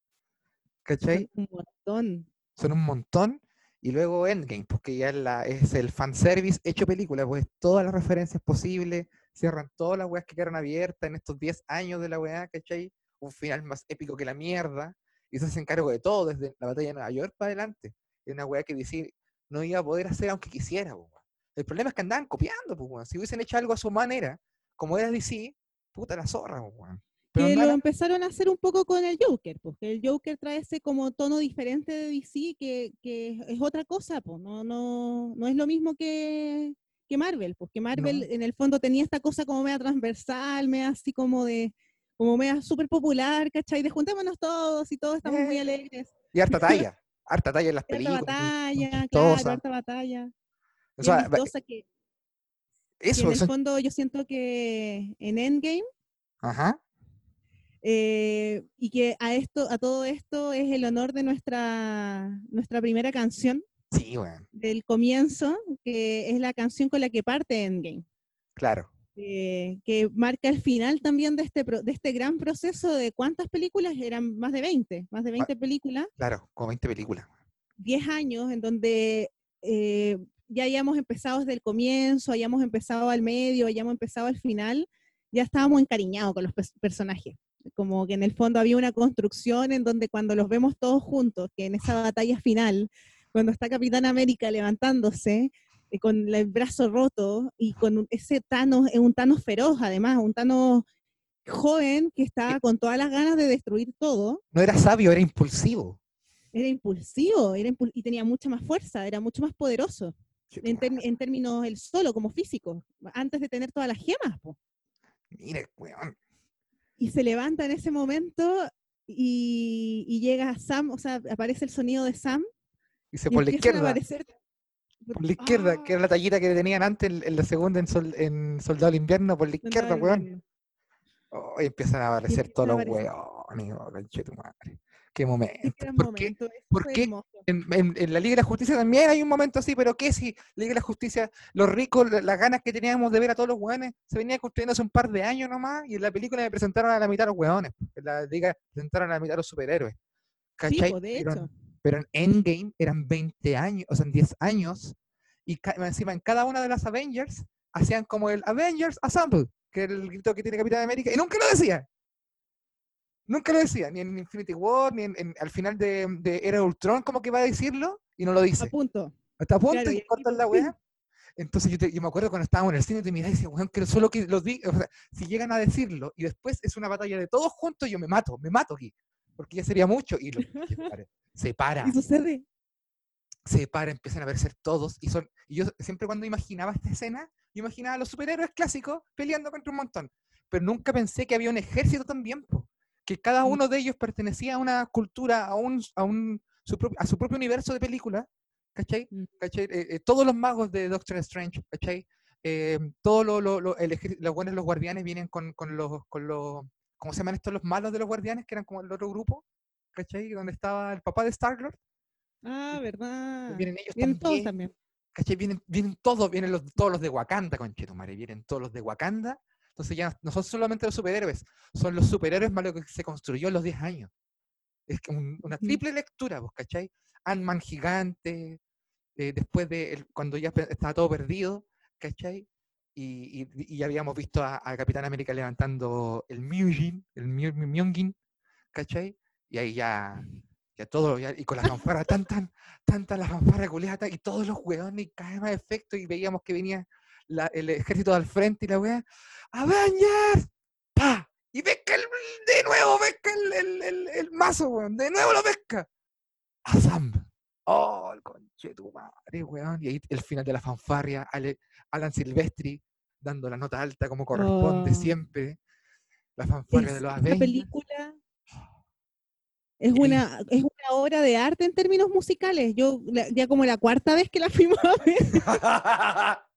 ¿Cachai? Son un montón. Son un montón. Y luego Endgame, porque ya es, la, es el fanservice hecho película, pues todas las referencias posibles, cierran todas las weas que quedaron abiertas en estos 10 años de la wea, ¿cachai? Un final más épico que la mierda. Y se hace cargo de todo, desde la batalla de Nueva York para adelante. Es una wea que decir, no iba a poder hacer aunque quisiera. El problema es que andaban copiando. Si hubiesen hecho algo a su manera, como era DC, puta la zorra. Pero que lo empezaron a hacer un poco con el Joker, porque el Joker trae ese como tono diferente de DC que, es otra cosa, pues no, no, no es lo mismo que, que Marvel, porque Marvel en el fondo tenía esta cosa como media transversal, media así como de, como media súper popular, ¿cachai? De juntémonos todos y todos estamos muy eh. alegres. Y harta talla, harta talla en las películas. Harta batalla, claro, harta batalla. O sea, que, eso, en el fondo yo siento que en Endgame Ajá. Eh, y que a esto, a todo esto es el honor de nuestra, nuestra primera canción. Sí, bueno. Del comienzo, que es la canción con la que parte Endgame. Claro. Eh, que marca el final también de este, de este gran proceso de cuántas películas, eran más de 20, más de 20 películas. Claro, como 20 películas. 10 años en donde eh, ya hayamos empezado desde el comienzo, hayamos empezado al medio, hayamos empezado al final, ya estábamos encariñados con los personajes como que en el fondo había una construcción en donde cuando los vemos todos juntos, que en esa batalla final, cuando está Capitán América levantándose, eh, con el brazo roto y con ese Thanos, es un Thanos feroz además, un Thanos joven que estaba con todas las ganas de destruir todo. No era sabio, era impulsivo. Era impulsivo era y tenía mucha más fuerza, era mucho más poderoso. En, términos el solo, como físico, antes de tener todas las gemas. Mire, weón, y se levanta en ese momento y, llega Sam, o sea, aparece el sonido de Sam. Y se por la izquierda. Por la izquierda, que era la tallita que tenían antes en, la segunda en, en Soldado del Invierno, por la izquierda, weón. Oh, y empiezan a aparecer todos los weones, oh, tu madre. Qué momento. ¿Por qué? En, la Liga de la Justicia también hay un momento así, pero ¿qué si la Liga de la Justicia, los ricos, las ganas que teníamos de ver a todos los hueones, se venía construyendo hace un par de años nomás, y en la película me presentaron a la mitad los hueones, en la Liga presentaron a la mitad los superhéroes. ¿Cachai? pero, en Endgame eran 20 años, o sea, en 10 años, y encima en cada una de las Avengers hacían como el Avengers Assemble, que es el grito que tiene Capitán América, y nunca lo decía. Nunca lo decía, ni en Infinity War, ni en, al final de, de, Era Ultron, como que va a decirlo, y no lo dice. A punto. Está a punto y, cortan la weá. Entonces yo, me acuerdo cuando estábamos en el cine, y te miraba y decía, weón, que solo que los diga, o sea, si llegan a decirlo y después es una batalla de todos juntos, yo me mato, me mato aquí, porque ya sería mucho. Y lo, se para. ¿Qué sucede? Se para, empiezan a aparecer todos, y son, y yo siempre cuando imaginaba esta escena, yo imaginaba a los superhéroes clásicos peleando contra un montón, pero nunca pensé que había un ejército también, po que cada uno de ellos pertenecía a una cultura, a, un, a, un, su, a su propio universo de película, ¿cachai? Mm. ¿cachai? Eh, eh, todos los magos de Doctor Strange, ¿cachai? Eh, todos lo, lo, los buenos los guardianes vienen con, con, los, con los, ¿cómo se llaman estos los malos de los guardianes? Que eran como el otro grupo, ¿cachai? Donde estaba el papá de Star-Lord. Ah, verdad. Vienen ellos vienen también. Todos también. ¿Cachai? Vienen, vienen todos, vienen los, todos los de Wakanda, conchetumare, vienen todos los de Wakanda entonces ya no son solamente los superhéroes, son los superhéroes más lo que se construyó en los 10 años. Es una triple lectura, ¿vos cachai? Ant-Man gigante, eh, después de cuando ya estaba todo perdido, ¿cachai? Y, ya habíamos visto a, Capitán América levantando el Mjolnir, el Mjolnir, ¿cachai? Y ahí ya, ya todo, y con la fanfara, tan, tan, tanta la fanfara culiata, y todos los hueones, y cada vez más efecto, y veíamos que venía el ejército al frente y la weá, ¡Avengers! ¡Pa! Y pesca el, de nuevo, pesca el, el, el, mazo, weón, de nuevo lo pesca. Azam. Oh, el conche tu madre, weón. Y ahí el final de la fanfarria, Alan Silvestri dando la nota alta como corresponde oh. siempre. La fanfarria de los Avengers. La película es una, es una obra de arte en términos musicales. Yo ya como la cuarta vez que la fuimos a ver.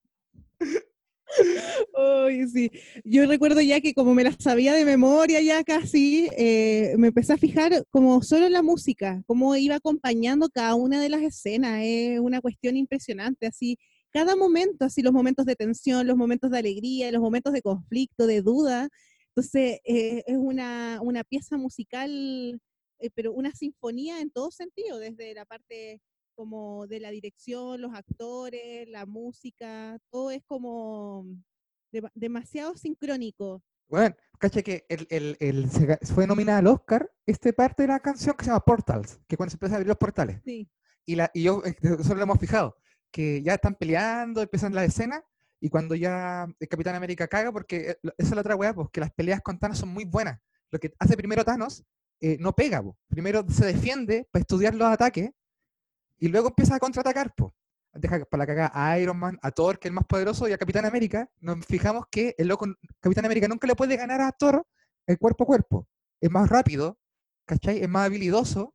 sí. Yo recuerdo ya que como me la sabía de memoria ya casi, eh, me empecé a fijar como solo en la música, cómo iba acompañando cada una de las escenas. Es una cuestión impresionante, así, cada momento, así los momentos de tensión, los momentos de alegría, los momentos de conflicto, de duda. Entonces, eh, es una, una, pieza musical, eh, pero una sinfonía en todo sentido, desde la parte como de la dirección, los actores, la música, todo es como demasiado sincrónico. Bueno, caché que el, el, el, fue nominada al Oscar este parte de la canción que se llama Portals, que cuando se empieza a abrir los portales. Sí. Y, la, y yo, eh, solo lo hemos fijado, que ya están peleando, empiezan la escena, y cuando ya el Capitán América caga, porque eh, esa es la otra weá, pues que las peleas con Thanos son muy buenas. Lo que hace primero Thanos eh, no pega, primero se defiende para estudiar los ataques y luego empieza a contraatacar. Pues. Deja para la cagada a Iron Man, a Thor, que es el más poderoso, y a Capitán América. Nos fijamos que el loco, Capitán América nunca le puede ganar a Thor el cuerpo a cuerpo. Es más rápido, ¿cachai? Es más habilidoso,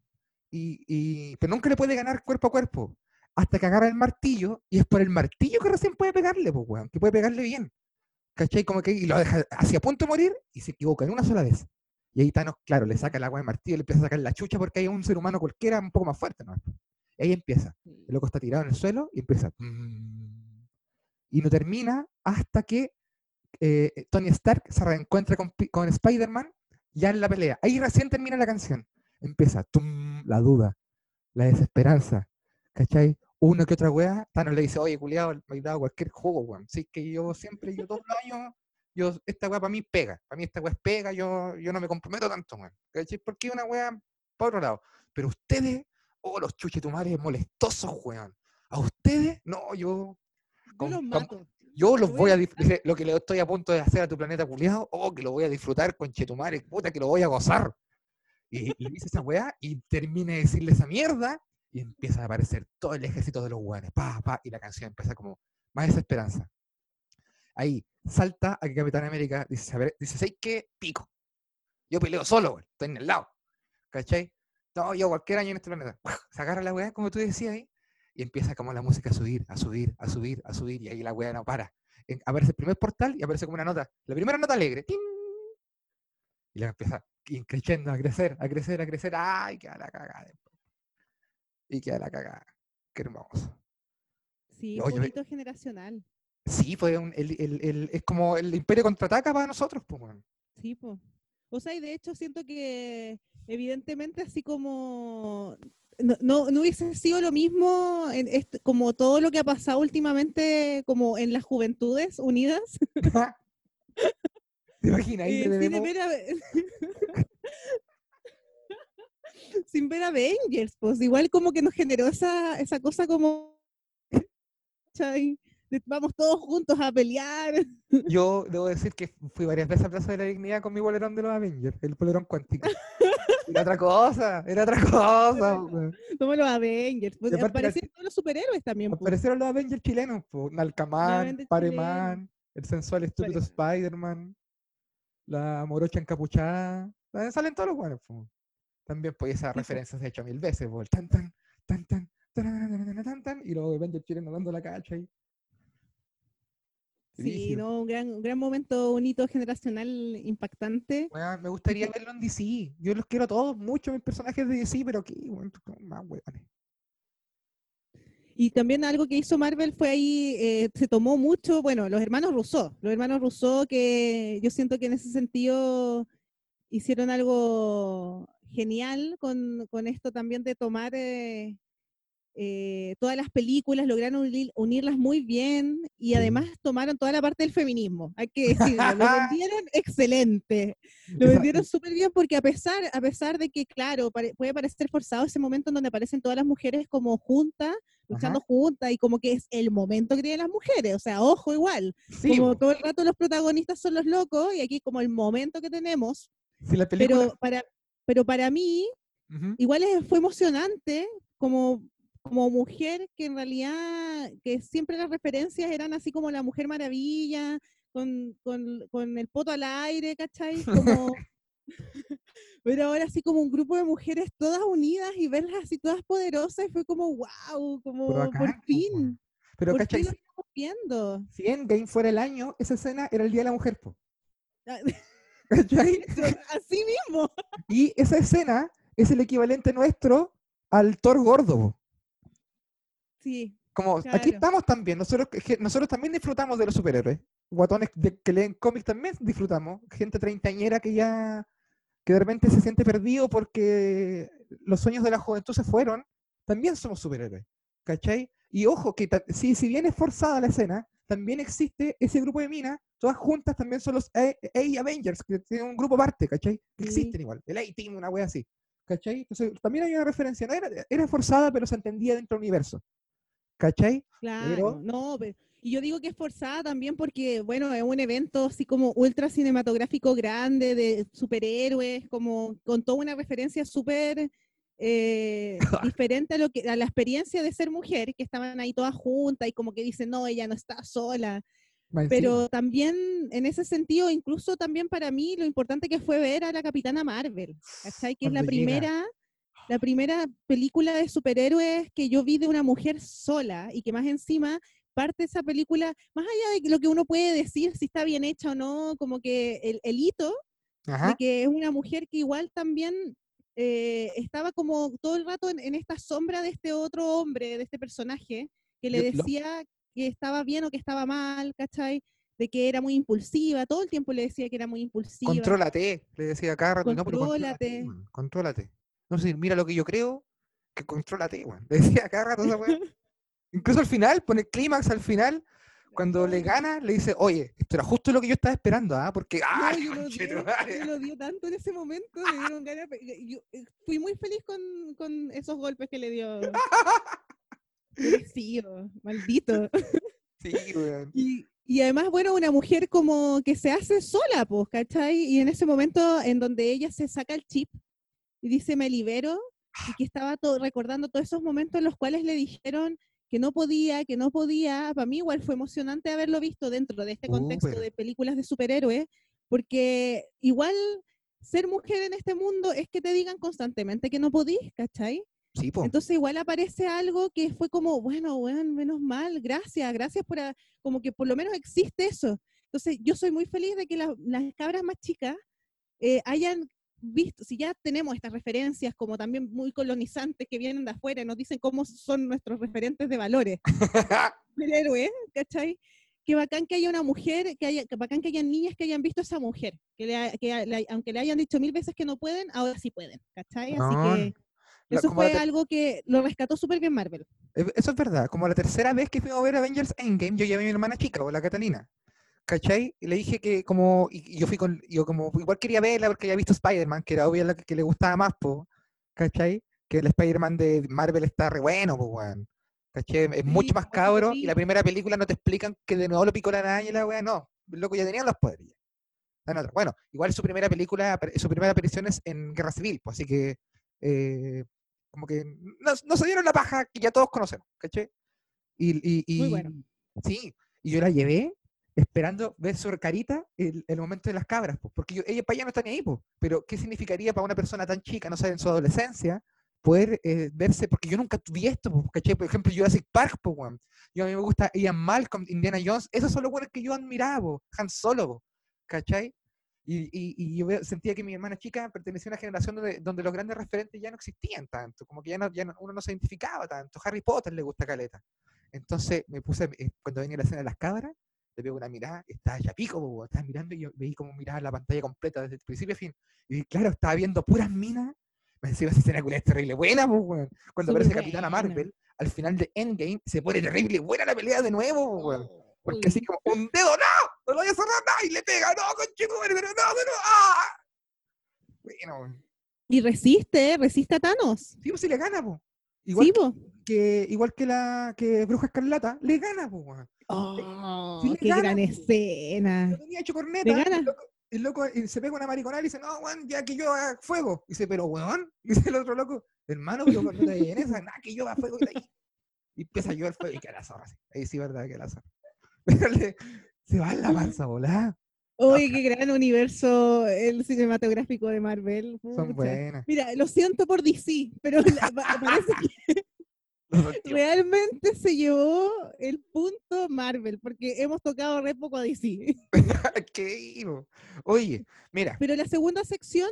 y, y, pero nunca le puede ganar cuerpo a cuerpo hasta que agarra el martillo y es por el martillo que recién puede pegarle, pues, weón, que puede pegarle bien. ¿Cachai? Como que y lo deja hacia punto de morir y se equivoca en una sola vez. Y ahí Thanos, claro, le saca el agua de martillo, le empieza a sacar la chucha porque hay un ser humano cualquiera un poco más fuerte, ¿no? Y ahí empieza. El loco está tirado en el suelo y empieza. Y no termina hasta que eh, Tony Stark se reencuentra con, con Spider-Man ya en la pelea. Ahí recién termina la canción. Empieza la duda, la desesperanza, ¿cachai? Una que otra weá, Thanos le dice, oye, culiado, me he dado cualquier juego, weón. Así que yo siempre, yo todos los años, yo, esta weá para mí pega. Para mí esta weá es pega, yo, yo no me comprometo tanto, weón. ¿Cachai? Porque una weá por otro lado. Pero ustedes, oh, los chuchetumares molestosos, weón. A ustedes, no, yo. yo los mato. yo los voy a disfrutar. Lo que le estoy a punto de hacer a tu planeta culiado, oh, que lo voy a disfrutar con chetumares, puta, que lo voy a gozar. Y, y dice esa weá y termina de decirle esa mierda y empieza a aparecer todo el ejército de los guanes, pa, pa, y la canción empieza como más desesperanza. Ahí salta a que Capitán América dice, a ver, dice, ¿sabes qué? Pico. Yo peleo solo, güey, estoy en el lado. ¿Cachai? No, yo cualquier año en este planeta. Se agarra la weá, como tú decías ahí, y empieza como la música a subir, a subir, a subir, a subir, y ahí la weá no para. Aparece el primer portal y aparece como una nota. La primera nota alegre. Y la empieza creciendo, a crecer, a crecer, a crecer. ¡Ay, qué la cagada! y queda la cagada. Qué hermoso. Sí, un bonito generacional. Sí, fue un, el, el, el, es como el imperio contraataca para nosotros, pues. Sí, pues. O sea, y de hecho siento que evidentemente así como no, no, no hubiese sido lo mismo en como todo lo que ha pasado últimamente como en las juventudes unidas. ¿Te imaginas? Eh, sin ver Avengers, pues igual como que nos generó esa, esa cosa como, vamos todos juntos a pelear. Yo debo decir que fui varias veces a Plaza de la Dignidad con mi bolerón de los Avengers, el bolerón cuántico. Era otra cosa, era otra cosa. Como los Avengers. Pues, aparecieron todos los superhéroes también. Pues. Aparecieron los Avengers chilenos, pues, Nalcamán, Pareman, el sensual estúpido Spider-Man, la morocha encapuchada. Salen todos los buenos. Pues. También, pues, esas referencias se hecho mil veces, pues, tan, tan, tan, tan, tan, tan, tan, y luego Avengers chileno dando la cacha ahí. Sí, no, un gran, un gran momento bonito, generacional, impactante. me gustaría verlo en DC. Yo los quiero a todos, mucho mis personajes de DC, pero aquí, bueno, más Y también algo que hizo Marvel fue ahí, eh, se tomó mucho, bueno, los hermanos Rousseau, los hermanos Rousseau que yo siento que en ese sentido hicieron algo genial con, con, esto también de tomar eh, eh, todas las películas, lograron unirlas muy bien y además tomaron toda la parte del feminismo. Hay que decirlo, lo vendieron excelente, lo vendieron súper bien porque a pesar, a pesar de que, claro, puede parecer forzado ese momento en donde aparecen todas las mujeres como juntas, luchando juntas y como que es el momento que tienen las mujeres, o sea, ojo igual, como todo el rato los protagonistas son los locos y aquí como el momento que tenemos. Pero para, pero para mí, igual fue emocionante como, como mujer que en realidad, que siempre las referencias eran así como la Mujer Maravilla, con, con, el poto al aire, ¿cachai? Como, pero ahora así como un grupo de mujeres todas unidas y verlas así todas poderosas, y fue como, wow, como por fin. Pero, por ¿cachai? Fin lo estamos viendo. Si Game fuera el año, esa escena era el Día de la Mujer, po. Ah, Así mismo. Y esa escena es el equivalente nuestro al Thor gordo. Sí. Como aquí estamos también, nosotros, nosotros también disfrutamos de los superhéroes. Guatones que leen cómics también disfrutamos. Gente treintañera que ya que de repente se siente perdido porque los sueños de la juventud se fueron. También somos superhéroes. ¿Cachai? Y ojo, que si, si bien es forzada la escena, también existe ese grupo de minas, todas juntas también son los A, Avengers, que tienen un grupo aparte, ¿cachai? Que existen igual, el A-Team, una wea así, ¿cachai? Entonces, también hay una referencia, no era, era forzada, pero se entendía dentro del universo, ¿cachai? Claro, no, y yo digo que es forzada también porque, bueno, es un evento así como ultra cinematográfico grande de superhéroes, como con toda una referencia súper eh, diferente a, lo que, a la experiencia de ser mujer, que estaban ahí todas juntas y como que dicen, no, ella no está sola. Pero también en ese sentido, incluso también para mí, lo importante que fue ver a la Capitana Marvel, ¿cachai? Que es la primera, la primera película de superhéroes que yo vi de una mujer sola y que más encima parte de esa película, más allá de lo que uno puede decir si está bien hecha o no, como que el, el hito de que es una mujer que igual también eh, estaba como todo el rato en, esta sombra de este otro hombre, de este personaje, que le decía que estaba bien o que estaba mal, ¿cachai? De que era muy impulsiva, todo el tiempo le decía que era muy impulsiva. Contrólate, le decía cada rato. Contrólate. No, contrólate. No sé, mira lo que yo creo, que contrólate, weón. Le decía cada rato esa Incluso al final, pone clímax al final, cuando le gana, le dice, oye, esto era justo lo que yo estaba esperando, ¿ah? Porque, ¡ah! yo, lo dio, tanto en ese momento, me dieron ganas, yo, eh, fui muy feliz con, con, esos golpes que le dio. Sí, maldito. Sí, weón. Y, y además, bueno, una mujer como que se hace sola, pues, ¿cachai? Y en ese momento en donde ella se saca el chip y dice, me libero, y que estaba todo, recordando todos esos momentos en los cuales le dijeron, que no podía, que no podía. Para mí igual fue emocionante haberlo visto dentro de este contexto de películas de superhéroes, porque igual ser mujer en este mundo es que te digan constantemente que no podís, ¿cachai? Sí, Entonces igual aparece algo que fue como, bueno, bueno, menos mal, gracias, gracias por, como que por lo menos existe eso. Entonces yo soy muy feliz de que las cabras más chicas eh, hayan visto, si ya tenemos estas referencias como también muy colonizantes que vienen de afuera y nos dicen cómo son nuestros referentes de valores, héroe, ¿cachai? Qué bacán que haya una mujer, que haya, que bacán que haya niñas que hayan visto a esa mujer, que, que aunque le hayan dicho mil veces que no pueden, ahora sí pueden, ¿cachai? Así que eso fue algo que lo rescató súper bien Marvel. Eso es verdad, como la tercera vez que fuimos a ver Avengers Endgame, yo llevé a mi hermana chica, o la Catalina. ¿Cachai? Y le dije que como, y, yo fui con, yo como, igual quería verla porque había visto Spider-Man, que era obvio la que, le gustaba más, po, ¿cachai? Que el Spider-Man de Marvel está re bueno, pues, weón. ¿Cachai? Es mucho más cabro y la primera película no te explican que de nuevo lo picó la araña y la weá, no. Loco, ya tenían los poderes. Bueno, igual su primera película, su primera aparición es en Guerra Civil, pues así que eh, como que no, no, se dieron la paja que ya todos conocemos, ¿cachai? Y, y, Muy bueno. Sí, y yo la llevé esperando ver su carita el, el momento de las cabras, porque ella para ella no está ni ahí, pero ¿qué significaría para una persona tan chica, no sé, en su adolescencia, poder eh, verse, porque yo nunca tuve esto, ¿cachai? Por ejemplo, Jurassic Park, pues, yo a mí me gusta Ian Malcolm, Indiana Jones, esos son los buenos que yo admiraba, Han Solo, ¿cachai? Y, y, y, yo sentía que mi hermana chica pertenecía a una generación donde, donde, los grandes referentes ya no existían tanto, como que ya, no, ya uno no se identificaba tanto. Harry Potter le gusta Caleta. Entonces me puse, eh, cuando venía la escena de las cabras, le pego una mirada, estaba ya pico, estaba mirando y yo veí como miraba la pantalla completa desde el principio a fin. Y claro, estaba viendo puras minas. Me decía, esa escena es terrible buena, pues, Cuando aparece Capitana Marvel, al final de Endgame, se pone terrible buena la pelea de nuevo, weón. Porque así como, un dedo, no, no lo voy a cerrar, no, y le pega, no, conchico, pero no, pero, ah. Bueno, Y resiste, resiste a Thanos. Sí, pues si le gana, pues. Igual, sí, que, igual que la que Bruja Escarlata, le gana, pues, Oh, qué gran escena. tenía hecho corneta. El loco, se pega una mariconal y dice, no, weón, ya que yo haga fuego. Y dice, pero weón, dice el otro loco, hermano, yo te en esa, nada, que yo haga fuego. Y, empieza a llover fuego y que la zorra. Ahí sí, verdad, que la zorra. se va en la panza volada. Uy, qué gran universo el cinematográfico de Marvel. Son buenas. Mira, lo siento por DC, pero parece que Realmente se llevó el punto Marvel, porque hemos tocado re poco a DC. ¿Qué Oye, mira. Pero la segunda sección.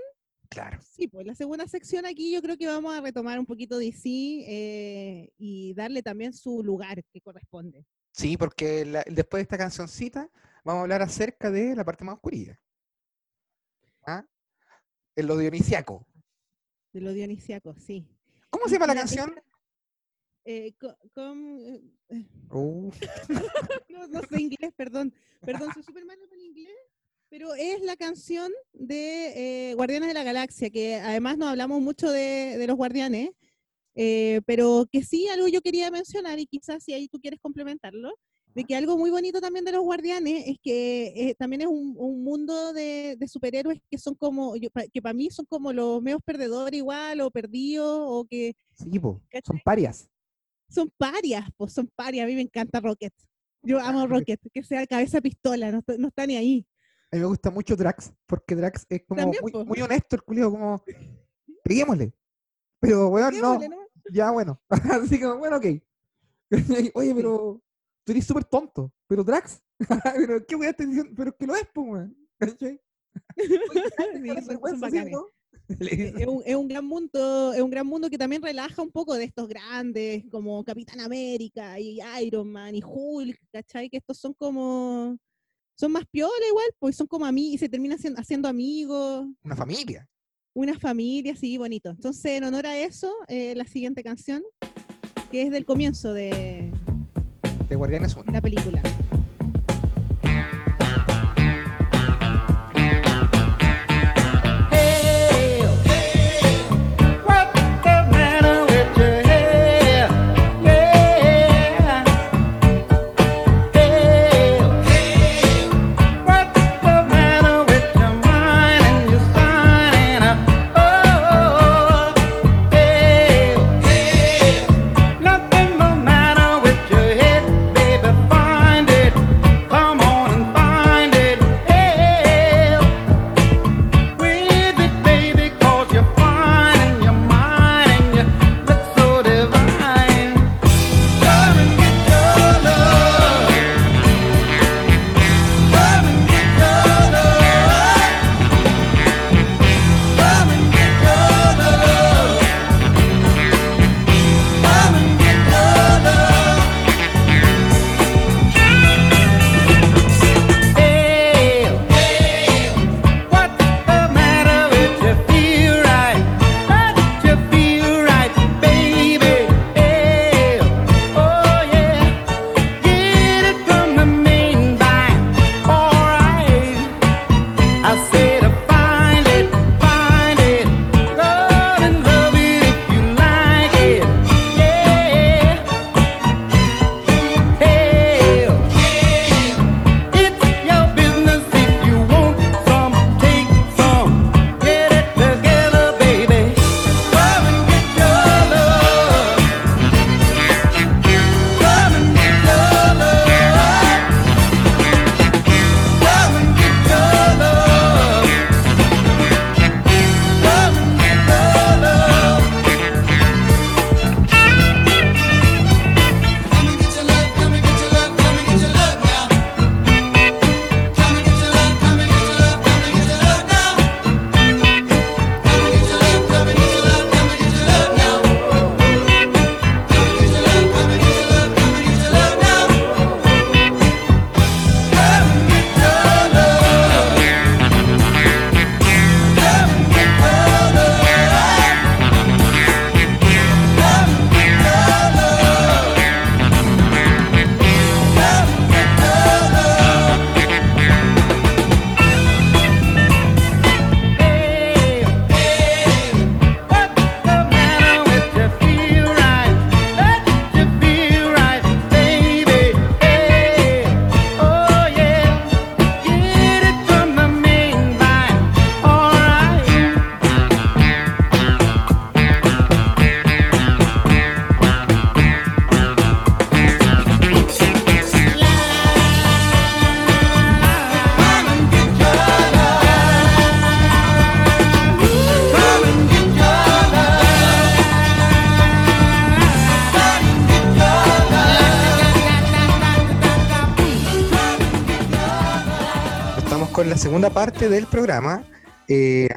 Claro. Sí, pues la segunda sección aquí yo creo que vamos a retomar un poquito DC eh, y darle también su lugar que corresponde. Sí, porque después de esta cancioncita vamos a hablar acerca de la parte más oscura. ¿Ah? El lo dionisiaco. De lo dionisiaco, sí. ¿Cómo se llama la canción? Eh, con, eh, eh. uh. no, sé inglés, perdón. Perdón, soy súper malo con inglés. Pero es la canción de Guardianes de la Galaxia, que además no hablamos mucho de, los guardianes. Eh, pero que sí, algo yo quería mencionar y quizás si ahí tú quieres complementarlo, de que algo muy bonito también de los guardianes es que eh, también es un, mundo de, superhéroes que son como, que para mí son como los medios perdedores igual o perdidos o que... Sí, son parias. Son parias, pues son parias. A mí me encanta Rocket. Yo amo Rocket, que sea cabeza pistola, no, no está ni ahí. A mí me gusta mucho Drax, porque Drax es como muy, honesto, el culio, como, peguémosle. Pero, bueno, no, ya bueno. Así que, bueno, ok. Oye, pero tú eres súper tonto, pero Drax, pero qué voy a estar diciendo, pero que lo es, pues, weón. es, un, es, un, gran mundo, es un gran mundo que también relaja un poco de estos grandes, como Capitán América y Iron Man y Hulk, ¿cachai? Que estos son como son más piola igual, pues son como a mí y se terminan haciendo, amigos. Una familia. Una familia, sí, bonito. Entonces, en honor a eso, eh, la siguiente canción, que es del comienzo de, de Guardianes 1. La película. Segunda parte del programa. Eh,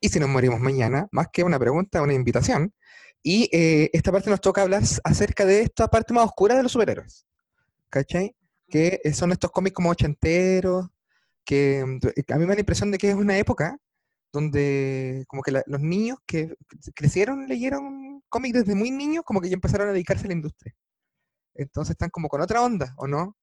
y si nos morimos mañana, más que una pregunta, una invitación. Y eh, esta parte nos toca hablar acerca de esta parte más oscura de los superhéroes. ¿Cachai? Que son estos cómics como ochenteros, que a mí me da la impresión de que es una época donde como que los niños que crecieron, leyeron cómics desde muy niños, como que ya empezaron a dedicarse a la industria. Entonces están como con otra onda, ¿o no?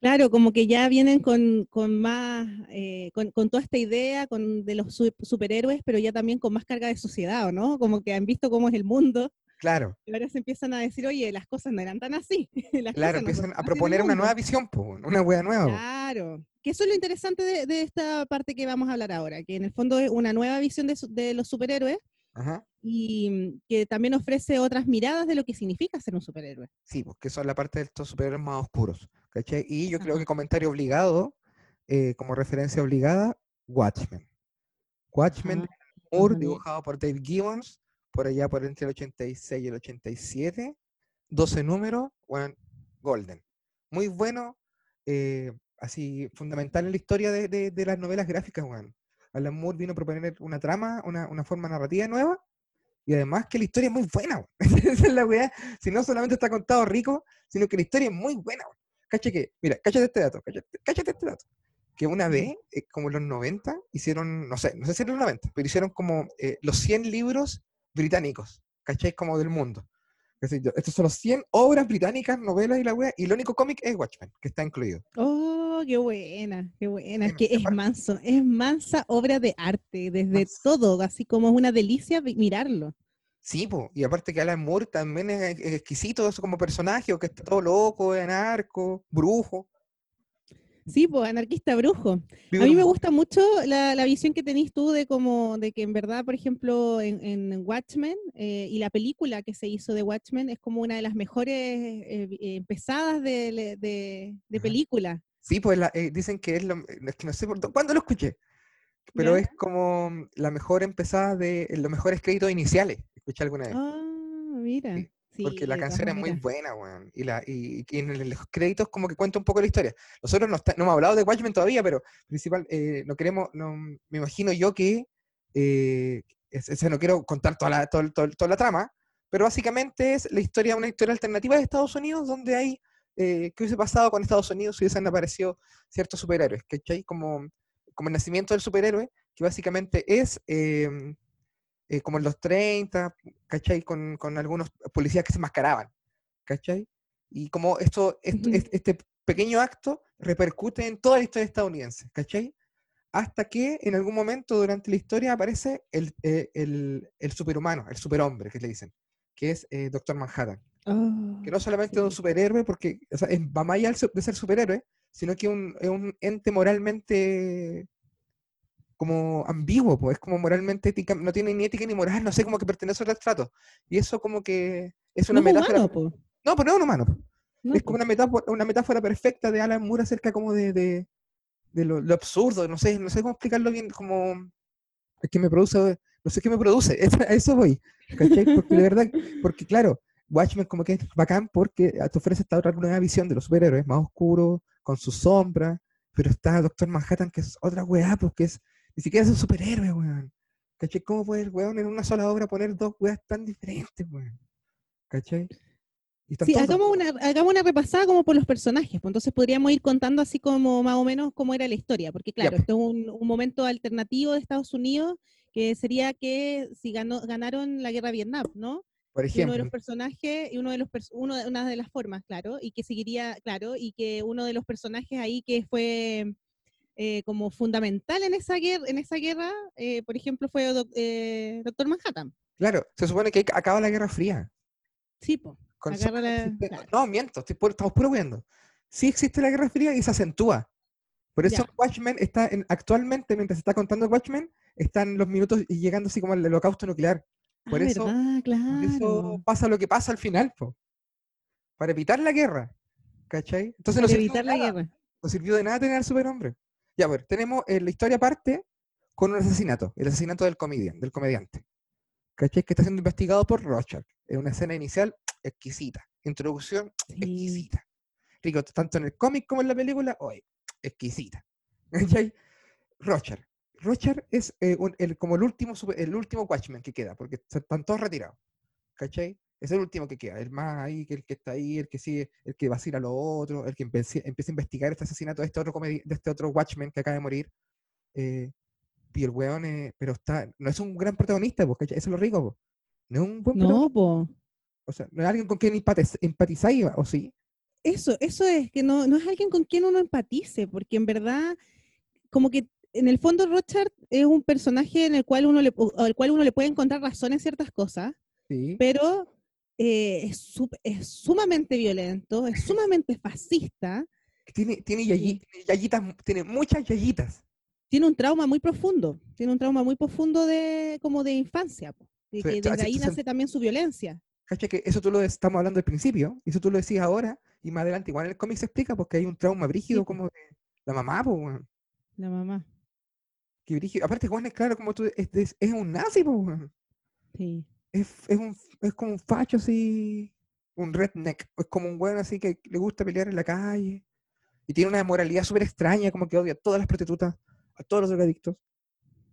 Claro, como que ya vienen con, más, eh, con, toda esta idea con, de los superhéroes, pero ya también con más carga de sociedad, ¿no? Como que han visto cómo es el mundo Claro. Y ahora se empiezan a decir, oye, las cosas no eran tan así. claro, empiezan a proponer una nueva visión, una wea nueva. Claro. Que eso es lo interesante de, esta parte que vamos a hablar ahora, que en el fondo es una nueva visión de, de los superhéroes y mm, que también ofrece otras miradas de lo que significa ser un superhéroe. Sí, porque son la parte de estos superhéroes más oscuros. ¿cachai? Y yo creo que comentario obligado, eh, como referencia obligada, Watchmen. Watchmen, Moore, dibujado por Dave Gibbons, por allá por entre el 86 y el 87. 12 números, Golden. Muy bueno, eh, así fundamental en la historia de, de, las novelas gráficas, Juan. Alan Moore vino a proponer una trama, una, una, forma narrativa nueva, y además que la historia es muy buena, Esa es la weá. Si no solamente está contado rico, sino que la historia es muy buena, Cacha que, mira, cáchate este dato, cáchate, este dato. Que una vez, eh, como en los 90, hicieron, no sé, no sé si en los 90, pero hicieron como eh, los 100 libros británicos, ¿cachai? Como del mundo. Estos son los 100 obras británicas, novelas y la wea, y el único cómic es Watchmen, que está incluido. Oh, qué buena, qué buena. Es que es manso, es mansa obra de arte, desde todo, así como es una delicia mirarlo. Sí, y aparte que Alan Moore también es, exquisito eso como personaje, o que está todo loco, es anarco, brujo. Sí, pues anarquista brujo. a mí me gusta mucho la, visión que tenés tú de como de que en verdad, por ejemplo, en, Watchmen eh, y la película que se hizo de Watchmen es como una de las mejores eh, eh, empezadas de, película. Sí, pues dicen que es lo, es que no sé por cuándo lo escuché, pero es como la mejor empezada de los mejores créditos iniciales. Escuché alguna vez. Ah, mira porque la canción es muy buena, weón. Y, la, y, en los créditos como que cuenta un poco la historia. Nosotros no, no hemos hablado de Watchmen todavía, pero principal, eh, no queremos, no, me imagino yo que, eh, no quiero contar toda la, toda, la trama, pero básicamente es la historia, una historia alternativa de Estados Unidos donde hay, eh, ¿qué hubiese pasado con Estados Unidos si hubiesen aparecido ciertos superhéroes? ¿Cachai? Como, como el nacimiento del superhéroe, que básicamente es... Eh, eh, como en los 30, ¿cachai? Con, con, algunos policías que se mascaraban, ¿cachai? Y como esto, este pequeño acto repercute en toda la historia estadounidense, ¿cachai? Hasta que en algún momento durante la historia aparece el, eh, el, el superhumano, el superhombre, que le dicen, que es Doctor Manhattan. Ah, que no solamente es un superhéroe, porque o sea, va más allá de ser superhéroe, sino que un, es un ente moralmente como ambiguo, pues es como moralmente ética, no tiene ni ética ni moral, no sé, como que pertenece al estrato. Y eso como que es una metáfora. no, pues no es un humano. es como una metáfora, una metáfora perfecta de Alan Moore acerca como de, de, de lo, absurdo, no sé, no sé cómo explicarlo bien, como es que me produce, no sé qué me produce, a eso voy, ¿cachai? Porque de verdad, porque claro, Watchmen como que es bacán porque te ofrece esta otra nueva visión de los superhéroes, más oscuro, con su sombra, pero está Doctor Manhattan que es otra weá, porque es ni siquiera es un superhéroe, weón. ¿Cachai? ¿Cómo puede el weón en una sola obra poner dos weas tan diferentes, weón? ¿Cachai? Sí, hagamos una, hagamos una repasada como por los personajes, pues entonces podríamos ir contando así como más o menos cómo era la historia, porque claro, esto es un, un, momento alternativo de Estados Unidos que sería que si ganó, ganaron la guerra de Vietnam, ¿no? Por ejemplo. uno de los personajes y uno de los uno de, una de las formas, claro, y que seguiría, claro, y que uno de los personajes ahí que fue eh, como fundamental en esa guerra, en esa guerra eh, por ejemplo, fue eh, Doctor Manhattan. Claro, se supone que acaba la Guerra Fría. Sí, pues. No, miento, estamos puro viendo. Sí existe la Guerra Fría y se acentúa. Por eso Watchmen está en, actualmente, mientras se está contando Watchmen, están los minutos y llegando así como al holocausto nuclear. Por, ah, eso, claro. eso pasa lo que pasa al final, po. para evitar la guerra. ¿Cachai? Entonces para no evitar la guerra. No sirvió de nada tener al superhombre. Ya, a ver, tenemos eh, la historia parte con un asesinato, el asesinato del comedian, del comediante. ¿Cachai? Que está siendo investigado por Rochard. Es una escena inicial exquisita. Introducción exquisita. Rico, tanto en el cómic como en la película, hoy, exquisita. ¿Cachai? Rochard. Rochard es eh, el, como el último, el último Watchman que queda, porque están todos retirados. ¿Cachai? Es el último que queda, el más ahí, el que está ahí, el que sigue, el que vacila a lo otro, el que empieza, empieza a investigar este asesinato de este otro de este otro Watchman que acaba de morir. Eh, y el weón, pero está, no es un gran protagonista, porque eso es lo rico, no es un buen No, po. O sea, no es alguien con quien empatizáis, ¿o sí? Eso, eso es, que no, no es alguien con quien uno empatice, porque en verdad, como que en el fondo Rochard es un personaje en el cual uno le, al cual uno le puede encontrar razón en ciertas cosas, sí. pero eh, es, es, sumamente violento, es sumamente fascista. Tiene, tiene yayitas, tiene muchas yayitas. Tiene un trauma muy profundo, tiene un trauma muy profundo de como de infancia, y que desde ahí nace también su violencia. ¿Cacha que eso tú lo estamos hablando al principio, y eso tú lo decías ahora, y más adelante igual en el cómic se explica porque hay un trauma brígido como de la mamá, pues, La mamá. Qué brígido. Aparte, Juan es claro, como tú, es, es, un nazi, Sí. Es, es, un, es como un facho así, un redneck, es como un weón así que le gusta pelear en la calle, y tiene una moralidad súper extraña, como que odia a todas las prostitutas, a todos los drogadictos,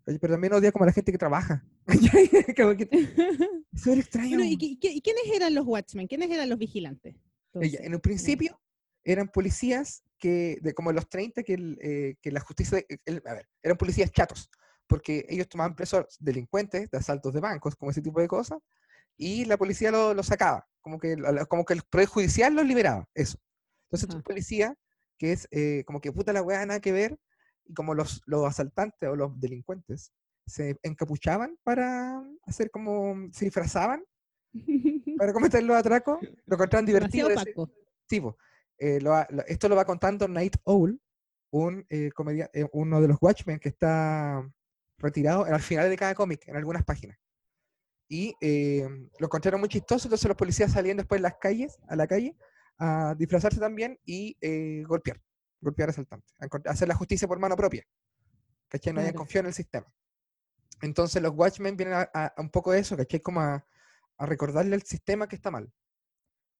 pero también odia como a la gente que trabaja. súper extraño. ¿y, quiénes eran los Watchmen? ¿Quiénes eran los vigilantes? en un principio eran policías que, de como los 30, que, eh, que la justicia, a ver, eran policías chatos, porque ellos tomaban presos delincuentes de asaltos de bancos, como ese tipo de cosas, y la policía los lo sacaba, como que, como que el Poder Judicial los liberaba, eso. Entonces, tu policía, que es eh, como que puta la weá, nada que ver, y como los, los asaltantes o los delincuentes se encapuchaban para hacer como, se disfrazaban para cometer los atracos, lo encontraban divertido. Sí, eh, esto lo va contando Night Owl, un, eh, eh, uno de los Watchmen que está retirado al final de cada cómic, en algunas páginas. Y lo encontraron muy chistoso, entonces los policías salían después en las calles, a la calle, a disfrazarse también y golpear, golpear asaltantes, a hacer la justicia por mano propia. ¿Cachai? No habían confiado en el sistema. Entonces los Watchmen vienen a, a un poco eso, ¿cachai? Como a, a recordarle al sistema que está mal.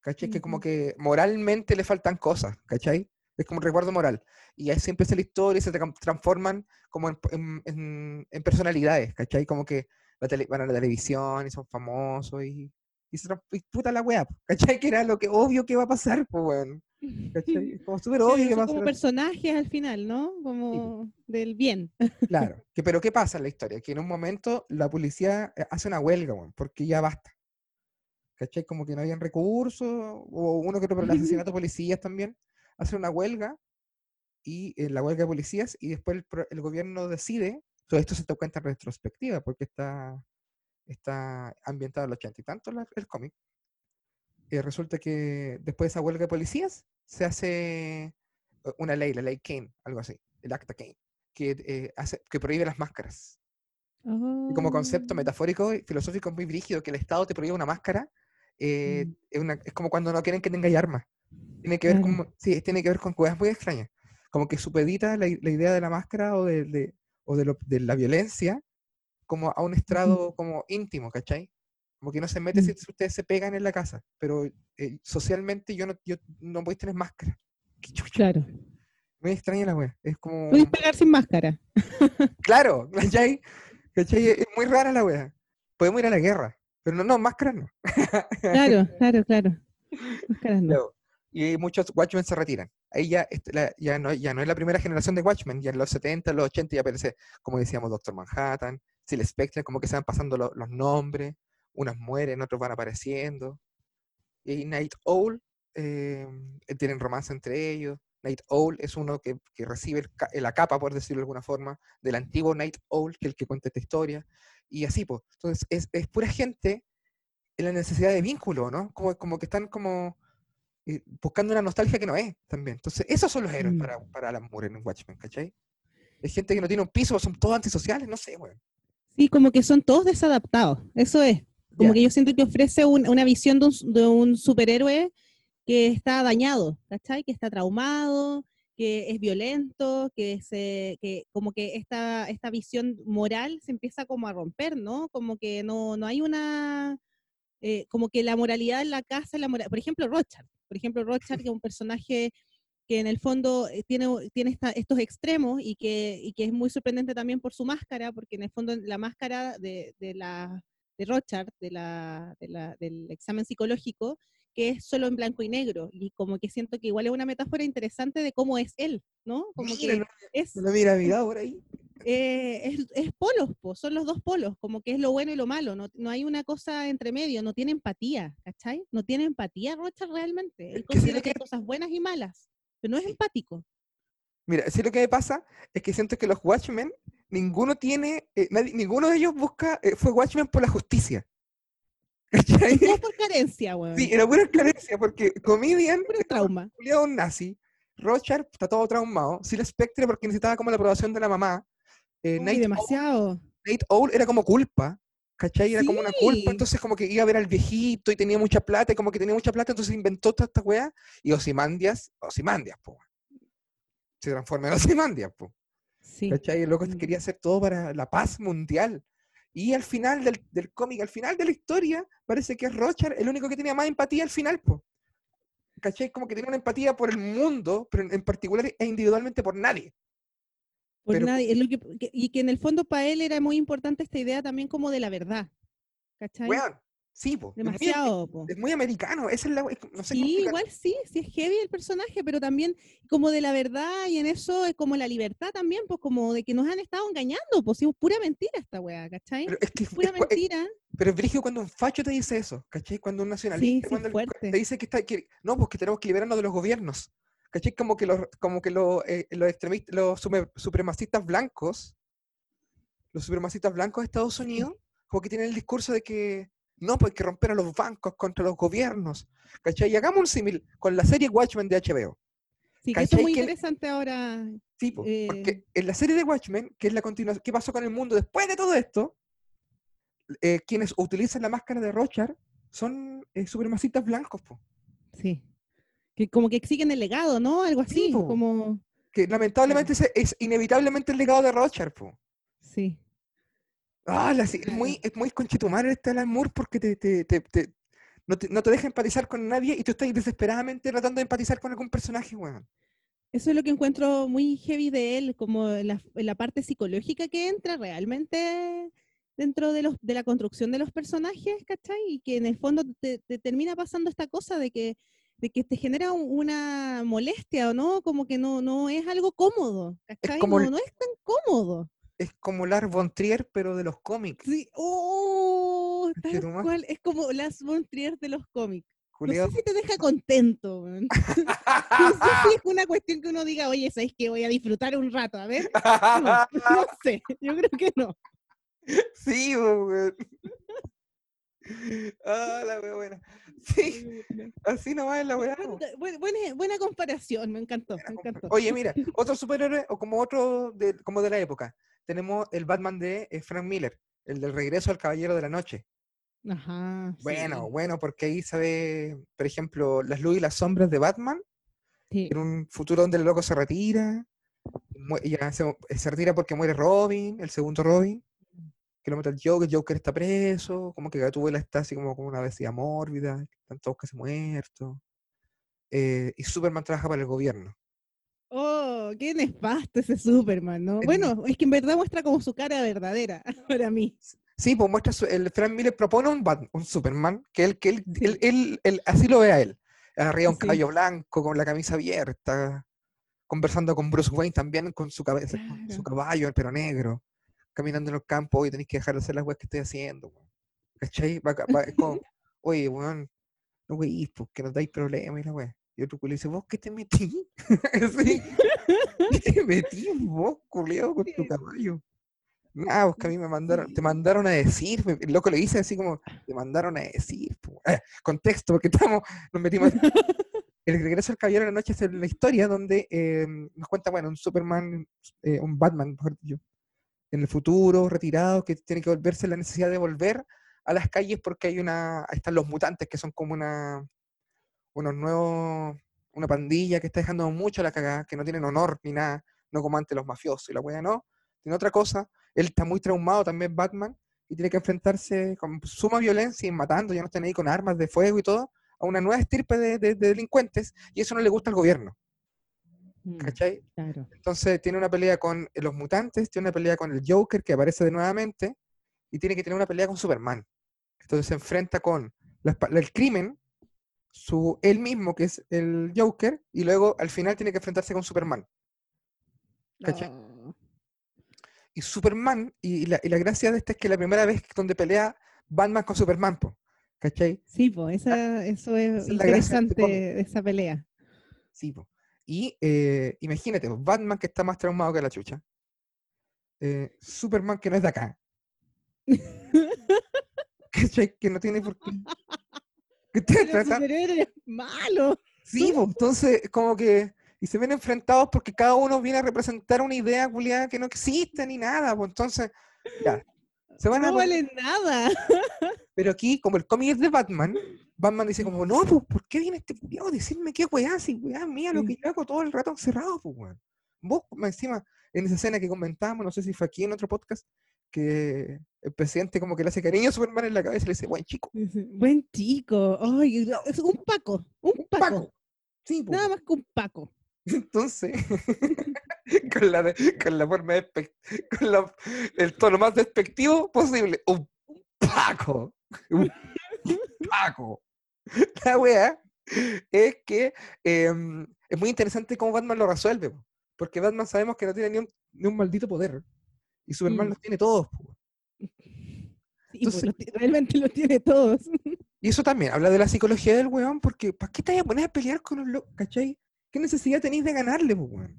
¿Cachai? Que como que moralmente le faltan cosas, ¿cachai? Es como un recuerdo moral. Y ahí siempre es la historia y se transforman como en, personalidades, ¿cachai? Como que van a la televisión y son famosos y, y se puta la weá, ¿cachai? Que era lo que obvio que va a pasar, pues, bueno. ¿cachai? Como súper obvio que va a Como personajes al final, ¿no? Como del bien. Claro. Que, pero ¿qué pasa en la historia? Que en un momento la policía eh, hace una huelga, bueno, porque ya basta. ¿Cachai? Como que no habían recursos, o uno que otro por el asesinato de policías también, hace una huelga, y eh, la huelga de policías, y después el, gobierno decide, todo esto se cuenta en retrospectiva, porque está, está ambientado en los ochenta y tanto el cómic, y resulta que después de esa huelga de policías, se hace eh, una ley, la ley Kane, algo así, el acta Kane, que, eh, hace, que prohíbe las máscaras. Y como concepto oh. metafórico y filosófico muy brígido, que el Estado te prohíbe una máscara eh, mm. es, una, es, como cuando no quieren que tengáis armas. Tiene que ver con, sí, tiene que ver con cosas muy extrañas. Como que supedita la, la idea de la máscara o de, de o de, lo, de, la violencia como a un estrado como íntimo, ¿cachai? Como que no se mete mm. si ustedes se pegan en la casa, pero eh, socialmente yo no, yo no voy a tener máscara. Claro. Muy extraña la wea. Es como. Puedes pegar sin máscara. claro, ¿cachai? ¿cachai? Es muy rara la wea. Podemos ir a la guerra. Pero no, no, máscaras no. Claro, claro, claro. Máscaras no. Y muchos Watchmen se retiran. Ahí ya, ya, no, ya no es la primera generación de Watchmen, ya en los 70, los 80 ya aparece, como decíamos, Doctor Manhattan, Sil Spectre, como que se van pasando los nombres, unos mueren, otros van apareciendo. Y Night Owl, eh, tienen romance entre ellos. Night Owl es uno que, que recibe la capa, por decirlo de alguna forma, del antiguo Night Owl, que es el que cuenta esta historia y así, pues. Entonces, es, es, pura gente en la necesidad de vínculo, ¿no? Como, como que están como eh, buscando una nostalgia que no es también. Entonces, esos son los héroes mm. para, para Alan Moore en Watchmen, ¿cachai? Es gente que no tiene un piso, son todos antisociales, no sé, güey. Sí, como que son todos desadaptados, eso es. Como que yo siento que ofrece una visión de un, de un superhéroe que está dañado, ¿cachai? Que está traumado, que es violento, que, se, que como que esta, esta visión moral se empieza como a romper, ¿no? Como que no, no hay una, eh, como que la moralidad en la casa, la por ejemplo, Rochard, por ejemplo, Rochard, que es un personaje que en el fondo eh, tiene, tiene estos extremos y que, y que es muy sorprendente también por su máscara, porque en el fondo la máscara de, de la de Rochard, de la, de la, del examen psicológico, que es solo en blanco y negro, y como que siento que igual es una metáfora interesante de cómo es él, ¿no? Como que es... No mira, mira por ahí. Eh, es, es, polos, son los dos polos, como que es lo bueno y lo malo, no, no, hay una cosa entre medio, no tiene empatía, ¿cachai? No tiene empatía Rocha realmente, él considera que hay cosas buenas y malas, pero no es empático. Mira, sí lo que me pasa es que siento que los Watchmen, ninguno tiene, eh, ninguno de ellos busca, eh, fue Watchmen por la justicia. ¿Cachai? Por carencia, weón. Sí, era pura carencia, porque Comedian. Puro trauma. Un nazi. Rochard está todo traumado. Sil Spectre porque necesitaba como la aprobación de la mamá. Eh, demasiado. Nate Owl era como culpa. ¿Cachai? Era como una culpa, entonces como que iba a ver al viejito y tenía mucha plata, y como que tenía mucha plata, entonces inventó toda esta weá, y Osimandias, Osimandias, po. Se transforma en Osimandias, po. Sí. ¿Cachai? El loco quería hacer todo para la paz mundial. Y al final del, del cómic, al final de la historia, parece que es Rochard el único que tenía más empatía al final, po. ¿Cachai? Como que tenía una empatía por el mundo, pero en particular e individualmente por nadie. Por nadie. Es lo que, y que en el fondo para él era muy importante esta idea también como de la verdad. ¿Cachai? Sí, po. Demasiado, es muy, es muy americano. es no sé sí, igual sí, sí es heavy el personaje, pero también como de la verdad y en eso es como la libertad también, pues como de que nos han estado engañando, pues es pura mentira esta weá, ¿cachai? Pero es que pura mentira. pero es brígido cuando un facho te dice eso, ¿cachai? Cuando un nacionalista cuando te dice que está, que, no, pues que tenemos que liberarnos de los gobiernos. ¿Cachai? Como que los, como que los, eh, los extremistas, los supremacistas blancos, los supremacistas blancos de Estados Unidos, como que tienen el discurso de que no, pues hay que romper a los bancos contra los gobiernos. ¿Cachai? Y hagamos un símil con la serie Watchmen de HBO. Sí, que eso es muy interesante ahora. Sí, porque eh, en la serie de Watchmen, que es la continuación, ¿qué pasó con el mundo después de todo esto? Eh, quienes utilizan la máscara de Rochard son eh, supremacistas blancos, po. Sí. Que como que siguen el legado, ¿no? Algo así, como... Que lamentablemente es, inevitablemente el legado de Rochard, po. Sí. Ah, es muy, es muy conchetumar este Alan Moore porque te, te, te, no, te, no te deja empatizar con nadie y tú estás desesperadamente tratando de empatizar con algún personaje, weón. Eso es lo que encuentro muy heavy de él, como la, la parte psicológica que entra realmente dentro de, los, de la construcción de los personajes, ¿cachai? Y que en el fondo te, termina pasando esta cosa de que, de que te genera una molestia, ¿o no? Como que no, no es algo cómodo, ¿cachai? no, no es tan cómodo es como Lars von Trier, pero de los cómics. Sí, oh, tal cual, es como Lars von Trier de los cómics. No sé si te deja contento. no sé si es una cuestión que uno diga, oye, ¿sabes que voy a disfrutar un rato? A ver. No, sé, yo creo que no. Sí, güey. Ah, la buena. Sí, así nomás es la weá. Buena, buena, comparación, me encantó, me encantó. Oye, mira, otro superhéroe, o como otro de, como de la época, tenemos el Batman de eh, Frank Miller, el del regreso al Caballero de la Noche. Ajá. Bueno, bueno, porque ahí se ve, por ejemplo, las luces y las sombras de Batman. En un futuro donde el loco se retira. Ya se, se, retira porque muere Robin, el segundo Robin. Que lo mata el Joker, Joker está preso. Como que Gatúbela está así como, como una bestia mórbida. Están todos casi muertos. Eh, y Superman trabaja para el gobierno. Oh, qué nefasto ese Superman, ¿no? Bueno, es que en verdad muestra como su cara verdadera para mí. Sí, pues muestra, el Frank Miller propone un, un Superman, que él, que él, él, así lo ve a él. Arriba un caballo blanco, con la camisa abierta, conversando con Bruce Wayne también con su cabeza, su caballo, el pelo negro, caminando en los campos, y tenéis que dejar de hacer las weas que estoy haciendo. ¿Cachai? es como, oye, weón, no weís, porque nos dais problemas y la wea. Y otro culo dice, ¿vos qué te metí? ¿Qué te metí vos, culiado, con tu caballo? Nada, pues que a mí me mandaron, te mandaron a decir, el loco le dice así como, te mandaron a decir. Eh, contexto, porque estamos, nos metimos. El regreso al caballero de la noche es la historia donde em, nos cuenta, bueno, un Superman, eh, un Batman, mejor dicho, en el futuro, retirado, que tiene que volverse la necesidad de volver a las calles porque hay una, están los mutantes que son como una, unos nuevos, una pandilla que está dejando mucho la cagada, que no tienen honor ni nada, no como antes los mafiosos y la weá no, tiene otra cosa, él está muy traumado también Batman y tiene que enfrentarse con suma violencia y matando, ya no están ahí con armas de fuego y todo, a una nueva estirpe de, delincuentes y eso no le gusta al gobierno. Mm, ¿Cachai? Entonces tiene una pelea con los mutantes, tiene una pelea con el Joker que aparece de nuevamente y tiene que tener una pelea con Superman. Entonces se enfrenta con el crimen su, él mismo, que es el Joker, y luego al final tiene que enfrentarse con Superman. ¿Cachai? Y Superman, y la, gracia de esta es que la primera vez donde pelea Batman con Superman, ¿cachai? Sí, pues, eso es interesante de esa pelea. Sí, pues. Y eh, imagínate, Batman que está más traumado que la chucha. Eh, Superman que no es de acá. Que no tiene por qué. Que te malo. Sí, pues, entonces, como que. Y se ven enfrentados porque cada uno viene a representar una idea culiada que no existe ni nada. Pues entonces, ya. Se van no vale nada. Pero aquí, como el cómic es de Batman, Batman dice como, no, pues, ¿por qué viene este culiado a decirme qué weá? Si weá mía, lo que yo hago todo el rato encerrado, pues, weón. Vos, encima, en esa escena que comentábamos, no sé si fue aquí en otro podcast, que el presidente como que le hace cariño a Superman en la cabeza y le dice, buen chico. Buen chico. Ay, es un Paco. Un Paco. Sí, Nada más que un Paco. Entonces, con, la con la forma de con el tono más despectivo posible, un Paco. Un Paco. La wea es que em, es muy interesante cómo Batman lo resuelve, porque Batman sabemos que no tiene ni un, ni un maldito poder. Y Superman mm. los tiene todos. Pues, realmente los tiene todos. Y eso también habla de la psicología del weón, porque ¿para qué te vas a poner a pelear con un loco? ¿Cachai? ¿Qué necesidad tenéis de ganarle, pues, weón?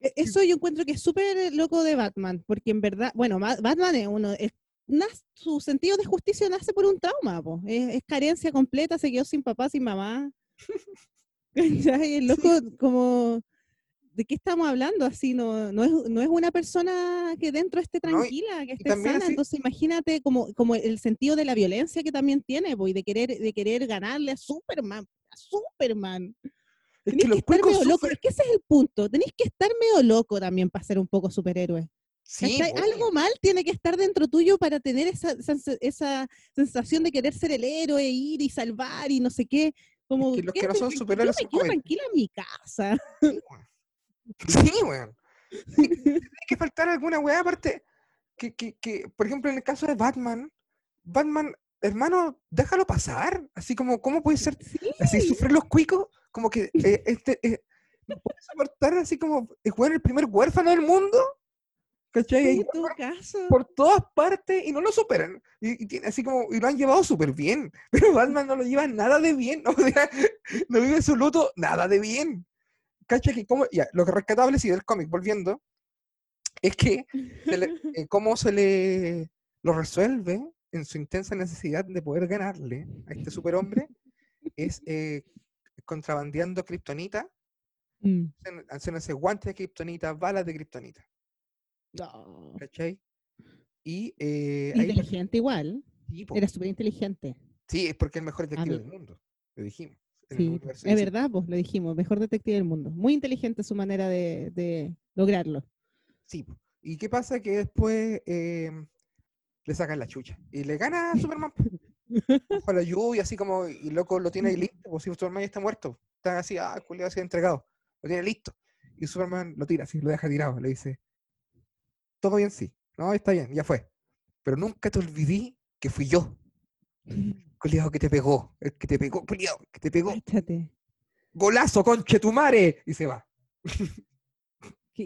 Eso yo encuentro que es súper loco de Batman, porque en verdad, bueno, Batman es uno, es, su sentido de justicia nace por un trauma, pues. es, carencia completa, se quedó sin papá, sin mamá. El loco como ¿de qué estamos hablando? Así no, no, es, no es una persona que dentro esté tranquila, que esté sana. Entonces imagínate como, como el sentido de la violencia que también tiene, voy, de querer, de querer ganarle a Superman, a Superman. Es que, estar medio loco, es que ese es el punto. Tenéis que estar medio loco también para ser un poco superhéroe. Sí, Algo mal tiene que estar dentro tuyo para tener esa, esa, sensación de querer ser el héroe, ir y salvar y no sé qué. Como, los que no son superhéroes. Yo me quedo tranquila en mi casa. Sí, weón. Tiene que faltar alguna weá aparte. Que, que, que, por ejemplo, en el caso de Batman, Batman, hermano, déjalo pasar. Así como, ¿cómo puede ser? Así sufrir los cuicos, como que eh, este, eh, no puede soportar así como, es bueno, el primer huérfano del mundo. ¿Cachai? por, todas partes y no lo superan. Y, y, tiene así como, y lo han llevado súper bien. Pero Batman no lo lleva nada de bien. O sea, no vive su luto nada de bien cacha que como, ya, lo que rescatable sí del cómic, volviendo, es que eh, cómo se le lo resuelve en su intensa necesidad de poder ganarle a este superhombre es eh, contrabandeando kriptonita, mm. haciéndose guantes de kriptonita, balas de kriptonita. ¿Cachai? Y, eh, inteligente igual. Era súper inteligente. Sí, es porque es el mejor detective del mundo, lo dijimos. Sí, es verdad, pues lo dijimos, mejor detective del mundo. Muy inteligente su manera de, lograrlo. Sí, ¿y qué pasa? Que después em, le sacan la chucha y le gana a Superman. Bajo la lluvia, así como, y loco lo tiene ahí listo, pues si Superman ya está muerto, está así, ah, culiado, ha entregado, lo tiene listo. Y Superman lo tira, así, lo deja tirado, le dice, todo bien, sí, no, está bien, ya fue. Pero nunca te olvidé que fui yo. Culiado que te pegó, el que te pegó, culiado, que te pegó. Golazo, conche tu madre. Y se va.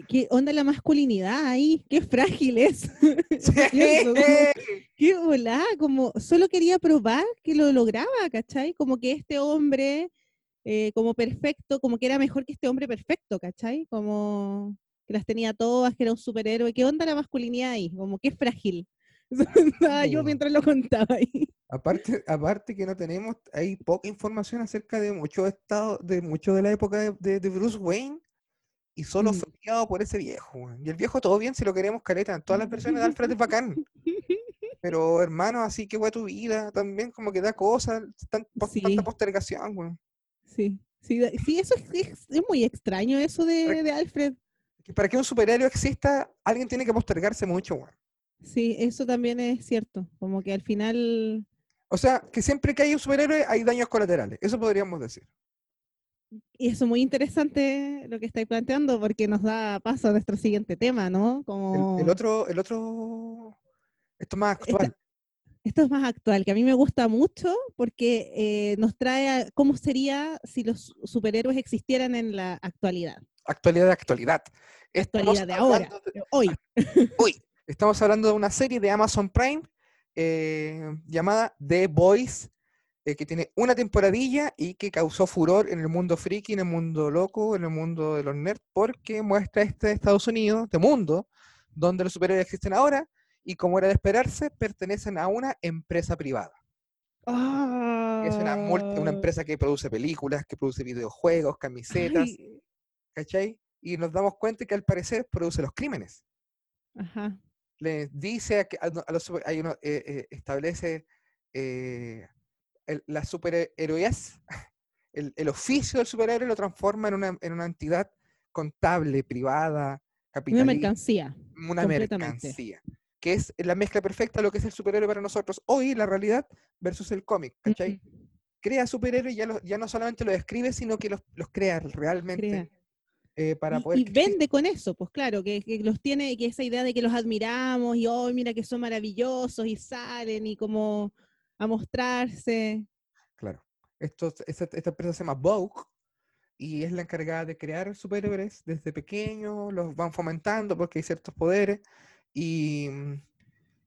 ¿Qué, onda la masculinidad ahí? Qué frágil es. qué volá, como solo quería probar que lo lograba, ¿cachai? Como que este hombre, eh, como perfecto, como que era mejor que este hombre perfecto, ¿cachai? Como que las tenía todas, que era un superhéroe. ¿Qué onda la masculinidad ahí? Como qué frágil. yo mientras lo contaba ahí. Aparte, aparte que no tenemos, hay poca información acerca de muchos estados, de mucho de la época de, Bruce Wayne, y solo mm. fue criado por ese viejo. Y el viejo todo bien si lo queremos caleta, en todas las versiones de Alfred es bacán. Pero hermano, así que fue tu vida, también como que da cosas, tanta postergación, güey. Sí, sí, sí, eso es, muy extraño eso de, de Alfred. para que un superhéroe exista, alguien tiene que postergarse mucho, güey. Sí, eso también es cierto. Como que al final o sea, que siempre que hay un superhéroe hay daños colaterales. Eso podríamos decir. Y eso es muy interesante lo que estáis planteando porque nos da paso a nuestro siguiente tema, ¿no? Como... El, otro, el otro, esto es más actual. Esto, es más actual, que a mí me gusta mucho porque eh, nos trae a cómo sería si los superhéroes existieran en la actualidad. Actualidad de actualidad. Actualidad de ahora, hoy. Hoy. Estamos hablando de una serie de Amazon Prime eh, llamada The Boys, eh, que tiene una temporadilla y que causó furor en el mundo friki, en el mundo loco, en el mundo de los nerds, porque muestra este Estados Unidos, de mundo, donde los superhéroes existen ahora y como era de esperarse, pertenecen a una empresa privada. Es una, una, Ah. empresa que produce películas, que produce videojuegos, camisetas, Ay, ¿cachai? Y nos damos cuenta que al parecer produce los crímenes. Ajá. Le dice a, que- a a los hay uno, eh, eh, establece eh, el- la superhéroes, el, el oficio del superhéroe lo transforma en una, en una entidad contable, privada, Una capitalista, mercancía. una mercancía, que es la mezcla perfecta de lo que es el superhéroe para nosotros hoy, la realidad, versus el cómic, ¿cachai? Crea superhéroes y ya, lo- ya no solamente los describe, sino que los, los crea realmente Crea. eh, para y, poder... y vende con eso, pues claro, que, que los tiene, que esa idea de que los admiramos y hoy mira que son maravillosos y salen y como a mostrarse. Claro. Esto, esta, esta empresa se llama Vogue y es la encargada de crear superhéroes desde pequeños, los van fomentando porque hay ciertos poderes y, mm,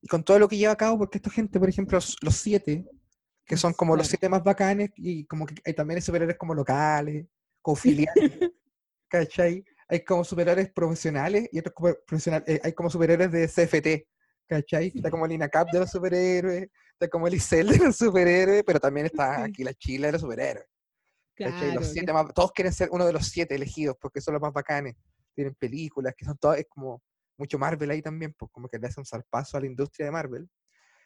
y con todo lo que lleva a cabo, porque esta gente, por ejemplo, los, los siete, que son como los siete más bacanes y como que hay también hay superhéroes como locales, como filiales, ¿cachai? Hay como superhéroes profesionales y otros como profesionales, eh, hay como superhéroes de CFT, ¿cachai? Está como el INACAP de los superhéroes, está como el ICEL de los superhéroes, pero también está aquí la Chile de los superhéroes. Claro, Los siete más- todos quieren ser uno de los siete elegidos porque son los más bacanes. Tienen películas que son todas, es como mucho Marvel ahí también, pues como que le hace un zarpazo a la industria de Marvel.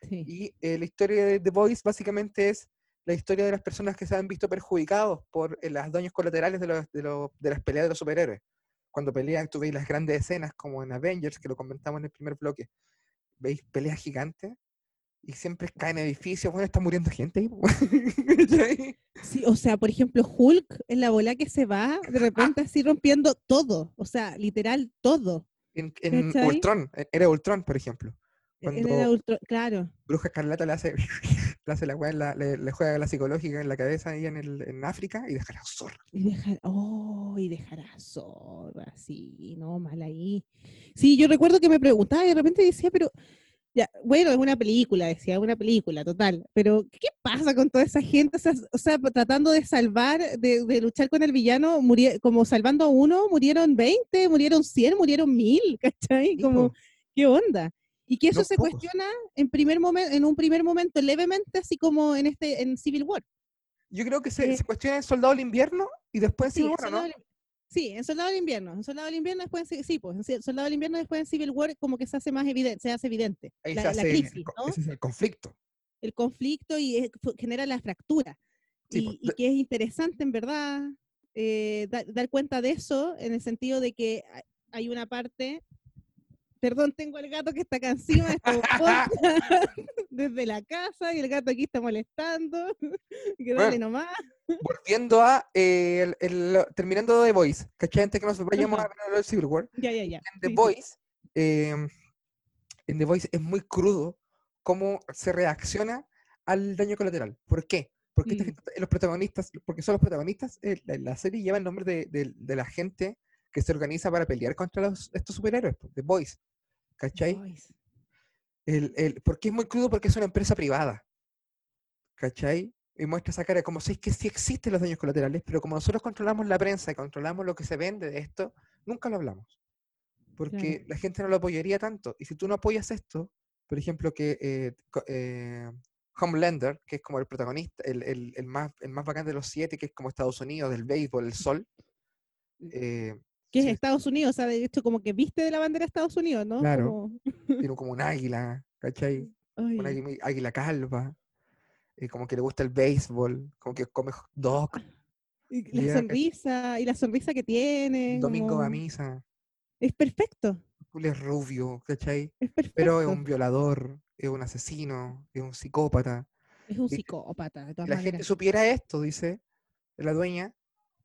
sí. Y eh, la historia de The Voice básicamente es la historia de las personas que se han visto perjudicados por eh, los daños colaterales de, los- de, los- de las peleas de los superhéroes. Cuando pelean, tú veis las grandes escenas como en Avengers, que lo comentamos en el primer bloque. Veis peleas gigantes y siempre caen edificios. Bueno, está muriendo gente ahí. Sí, o sea, por ejemplo, Hulk en la bola que se va, de repente así rompiendo todo, o sea, literal todo. en. Ultron, en- era Ultron, por ejemplo. Cuando Ultron- claro. Bruja Escarlata le hace, hace la, weá la- le, le juega la psicológica en la cabeza ahí en, el, en África y deja la zorra. Y dejar, oh, y dejar a zorra, sí, no, mal ahí. Sí, yo recuerdo que me preguntaba y de repente decía, pero, ya, bueno, es una película, decía, una película, total, pero ¿qué pasa con toda esa gente? O sea, o sea, tratando de salvar, de, de luchar con el villano, como salvando a uno, murieron 20, murieron 100, murieron 1000, ¿cachai? Como. ¿qué onda? Y que eso No se pocos. cuestiona en, primer momen- en un primer momento levemente, así como en, este, en Civil War. Yo creo que se, Eh, se cuestiona en Soldado del Invierno y después en Civil War, ¿no? Del- sí, en Soldado del Invierno. En Soldado del Invierno después, en sí, pues, en Soldado del Invierno después en Civil War como que se hace más evidente, se hace evidente. Ahí la, se hace el- crisis, co- ¿no? ese es el conflicto. El conflicto y es- genera la fractura. Sí, y, pues, y que es interesante, en verdad, eh, da- dar cuenta de eso, en el sentido de que hay una parte. Perdón, tengo el gato que está acá encima, desde la casa y el gato aquí está molestando. que dale Bueno, nomás. Volviendo a, eh, el- el- terminando The Voice, ¿cachai? Antes que nos vayamos a ver el Civil War, Ya, ya, ya. en The Sí, sí. Voice, eh, en The Voice es muy crudo cómo se reacciona al daño colateral. ¿Por qué? Porque Mm. gente- los protagonistas, porque son los protagonistas, eh, la, la serie lleva el nombre de, de- de la gente que se organiza para pelear contra los, estos superhéroes, po, The Voice. ¿Cachai? El, el, ¿Por qué es muy crudo? Porque es una empresa privada. ¿Cachai? Y muestra esa cara como si es que sí existen los daños colaterales, pero como nosotros controlamos la prensa y controlamos lo que se vende de esto, nunca lo hablamos. Porque la gente no lo apoyaría tanto. Y si tú no apoyas esto, por ejemplo, que eh, eh, Homelander, que es como el protagonista, el, el- el más, el más bacán de los siete, que es como Estados Unidos, del béisbol, el sol. eh, que es Estados Unidos, o sea, de hecho como que viste de la bandera de Estados Unidos, ¿no? Claro. Como- tiene como un águila, ¿cachai? ay, un águila, águila calva, eh, como que le gusta el béisbol, como que come dog, y y la sonrisa, y la sonrisa que tiene. domingo va a como- misa, Es perfecto, él es rubio, ¿cachai? es perfecto. Pero es un violador, es un asesino, es un psicópata. Es un y- psicópata, de todas la gente supiera esto, dice la dueña,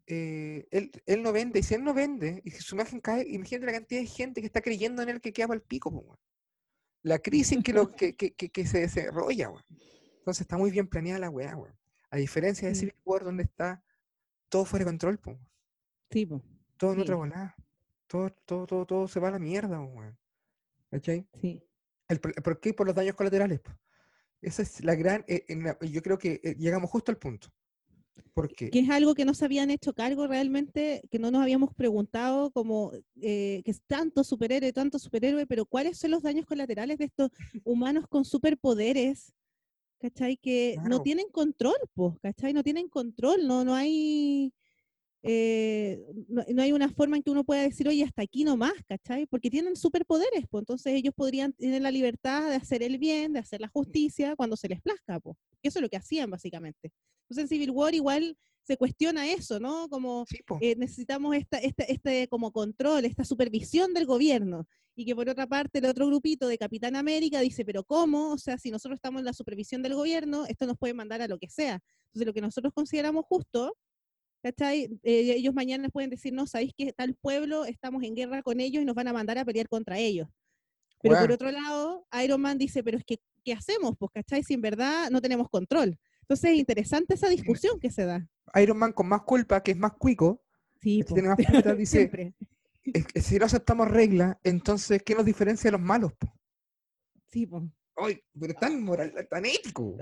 eh, él, él no vende, y si él no vende, y si su imagen cae, imagínate la cantidad de gente que está creyendo en él que queda para el pico, weón. La crisis que, lo, que, que, que- que se desarrolla, weón. Entonces está muy bien planeada la weá, weón. A diferencia de Sí. Civil War, donde está todo fuera de control, weón. Sí, po, todo en otra Sí. volada. Todo, todo, todo, todo se va a la mierda, weón. ¿Cachai? sí. El, ¿Por qué? Por los daños colaterales. po. Esa es la gran. eh, la- yo creo que eh, llegamos justo al punto. ¿Por qué? Que es algo que no se habían hecho cargo realmente, que no nos habíamos preguntado como eh, que es tanto superhéroe, tanto superhéroe, pero ¿cuáles son los daños colaterales de estos humanos con superpoderes? ¿Cachai? Que no tienen control, pues, ¿cachai? No tienen control, no, no hay eh, no, hay una forma en que uno pueda decir, oye, hasta aquí nomás, ¿cachai? Porque tienen superpoderes, pues entonces ellos podrían tener la libertad de hacer el bien, de hacer la justicia cuando se les plazca, pues. Eso es lo que hacían básicamente. Entonces en Civil War igual se cuestiona eso, ¿no? Como eh, necesitamos esta, esta, este como control, esta supervisión del gobierno. Y que por otra parte el otro grupito de Capitán América dice, pero ¿cómo? O sea, si nosotros estamos en la supervisión del gobierno, esto nos puede mandar a lo que sea. Entonces lo que nosotros consideramos justo ¿cachai? Eh, ellos mañana pueden decir, no, sabéis que tal pueblo, estamos en guerra con ellos y nos van a mandar a pelear contra ellos. Pero por otro lado, Iron Man dice, pero es que, ¿qué hacemos? Pues, ¿cachai? Si en verdad no tenemos control. Entonces es interesante esa discusión que se da. Iron Man con más culpa, que es más cuico, sí, tiene más culpa, dice, si no aceptamos reglas, entonces, ¿qué nos diferencia de los malos? Sí, pues. Ay, pero tan moral, tan ético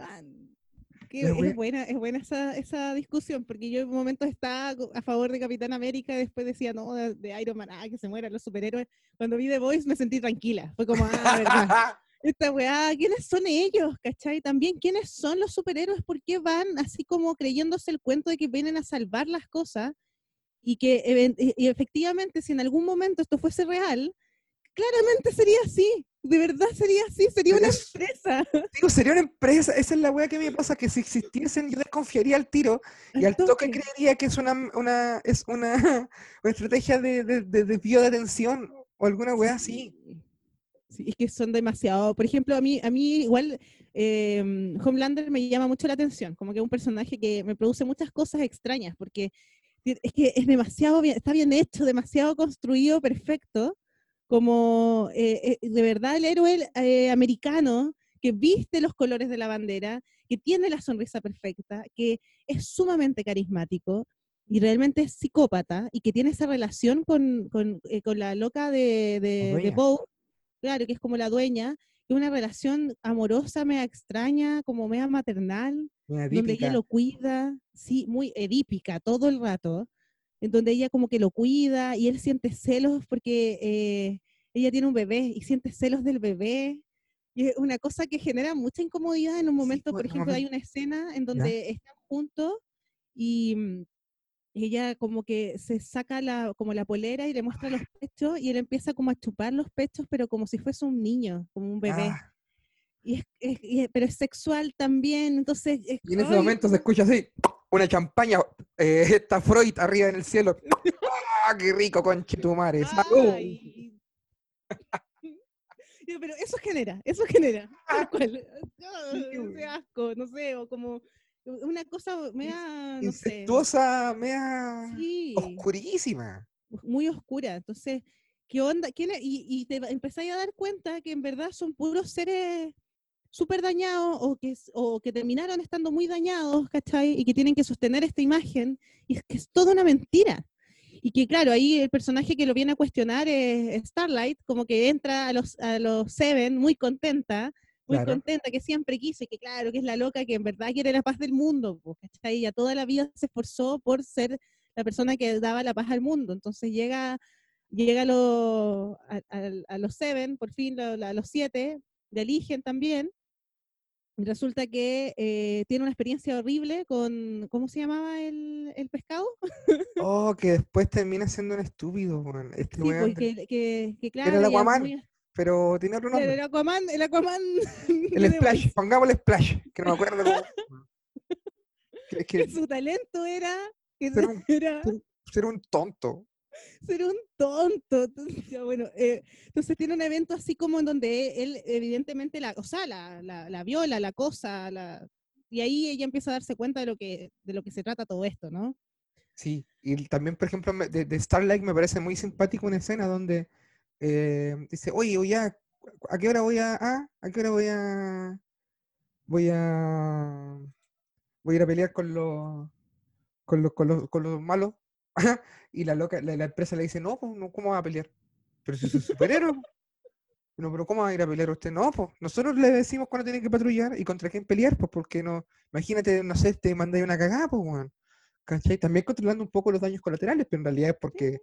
es, buena, es buena esa, esa discusión, porque yo en un momento estaba a favor de Capitán América, después decía, no, de, Iron Man, ah, que se mueran los superhéroes. Cuando vi The Voice me sentí tranquila. Fue como, ah, verdad. Esta weá, ¿quiénes son ellos? ¿Cachai? También, ¿quiénes son los superhéroes? ¿Por qué van así como creyéndose el cuento de que vienen a salvar las cosas? Y que y efectivamente, si en algún momento esto fuese real, claramente sería así. De verdad sería así, sería una empresa. Digo, sería una empresa. Esa es la weá que me pasa, que si existiesen yo desconfiaría al tiro y al toque, creería que es una, una es una, una estrategia de, de, de desvío de atención o alguna weá así. Sí, es que son demasiado. Por ejemplo, a mí, a mí igual em, Homelander me llama mucho la atención, como que es un personaje que me produce muchas cosas extrañas, porque es que es demasiado bien, está bien hecho, demasiado construido, perfecto como eh, eh, de verdad el héroe eh, americano que viste los colores de la bandera, que tiene la sonrisa perfecta, que es sumamente carismático y realmente es psicópata y que tiene esa relación con, con, la loca de, de, claro, que es como la dueña, que una relación amorosa, mea extraña, como mea maternal, donde ella lo cuida, sí, muy edípica todo el rato en donde ella como que lo cuida y él siente celos porque eh, ella tiene un bebé y siente celos del bebé. Y es una cosa que genera mucha incomodidad en un momento, por ejemplo, hay una escena en donde están juntos y mm, ella como que se saca la, como la polera y le muestra los pechos y él empieza como a chupar los pechos, pero como si fuese un niño, como un bebé. Ah. Y es, pero es sexual también, entonces... y en ese momento se escucha así una champaña, eh, está Freud arriba en el cielo. ¡Ah, qué rico, conchetumare! ¡Salud! Pero eso genera, eso genera. asco, no sé, o como una cosa mea, no Incestuosa, mea oscurísima. Muy oscura. Entonces, ¿qué onda? ¿Quién y, y, te empezáis a dar cuenta que en verdad son puros seres súper dañados o que, o que terminaron estando muy dañados, ¿cachai? Y que tienen que sostener esta imagen y es que es toda una mentira. Y que claro, ahí el personaje que lo viene a cuestionar es Starlight, como que entra a los, a los Seven muy contenta, muy contenta, que siempre quiso y que claro, que es la loca que en verdad quiere la paz del mundo, ¿cachai? Ella toda la vida se esforzó por ser la persona que daba la paz al mundo. Entonces llega, llega a, a, los Seven, por fin, a los siete, de eligen también, resulta que eh, tiene una experiencia horrible con, ¿cómo se llamaba el, el pescado? oh, que después termina siendo un estúpido, Este sí, pues, que, que, claro, Era el Aquaman, pero tiene otro nombre. El Aquaman, el Aquaman. el Splash, pongámosle Splash, que no me acuerdo cómo. que, que, su talento era... Que un, era... ser un tonto ser un tonto. Entonces, bueno, eh, entonces tiene un evento así como en donde él evidentemente la, o sea, la, la, viola, la cosa, la, y ahí ella empieza a darse cuenta de lo que, de lo que se trata todo esto, ¿no? Sí, y también, por ejemplo, de, Starlight me parece muy simpático una escena donde eh, dice, oye, oye, ¿a qué hora voy a, ah, a qué hora voy a, voy a, voy a ir a pelear con los, con los, con los, con los malos? y la loca, la, empresa le dice, no, pues, no, ¿cómo va a pelear? Pero si es un superhéroe. no, pero ¿cómo va a ir a pelear usted? No, pues nosotros le decimos cuando tiene que patrullar y contra quién pelear, pues porque no, imagínate, no sé, te mandáis una cagada, pues, weón. ¿cachai? También controlando un poco los daños colaterales, pero en realidad es porque,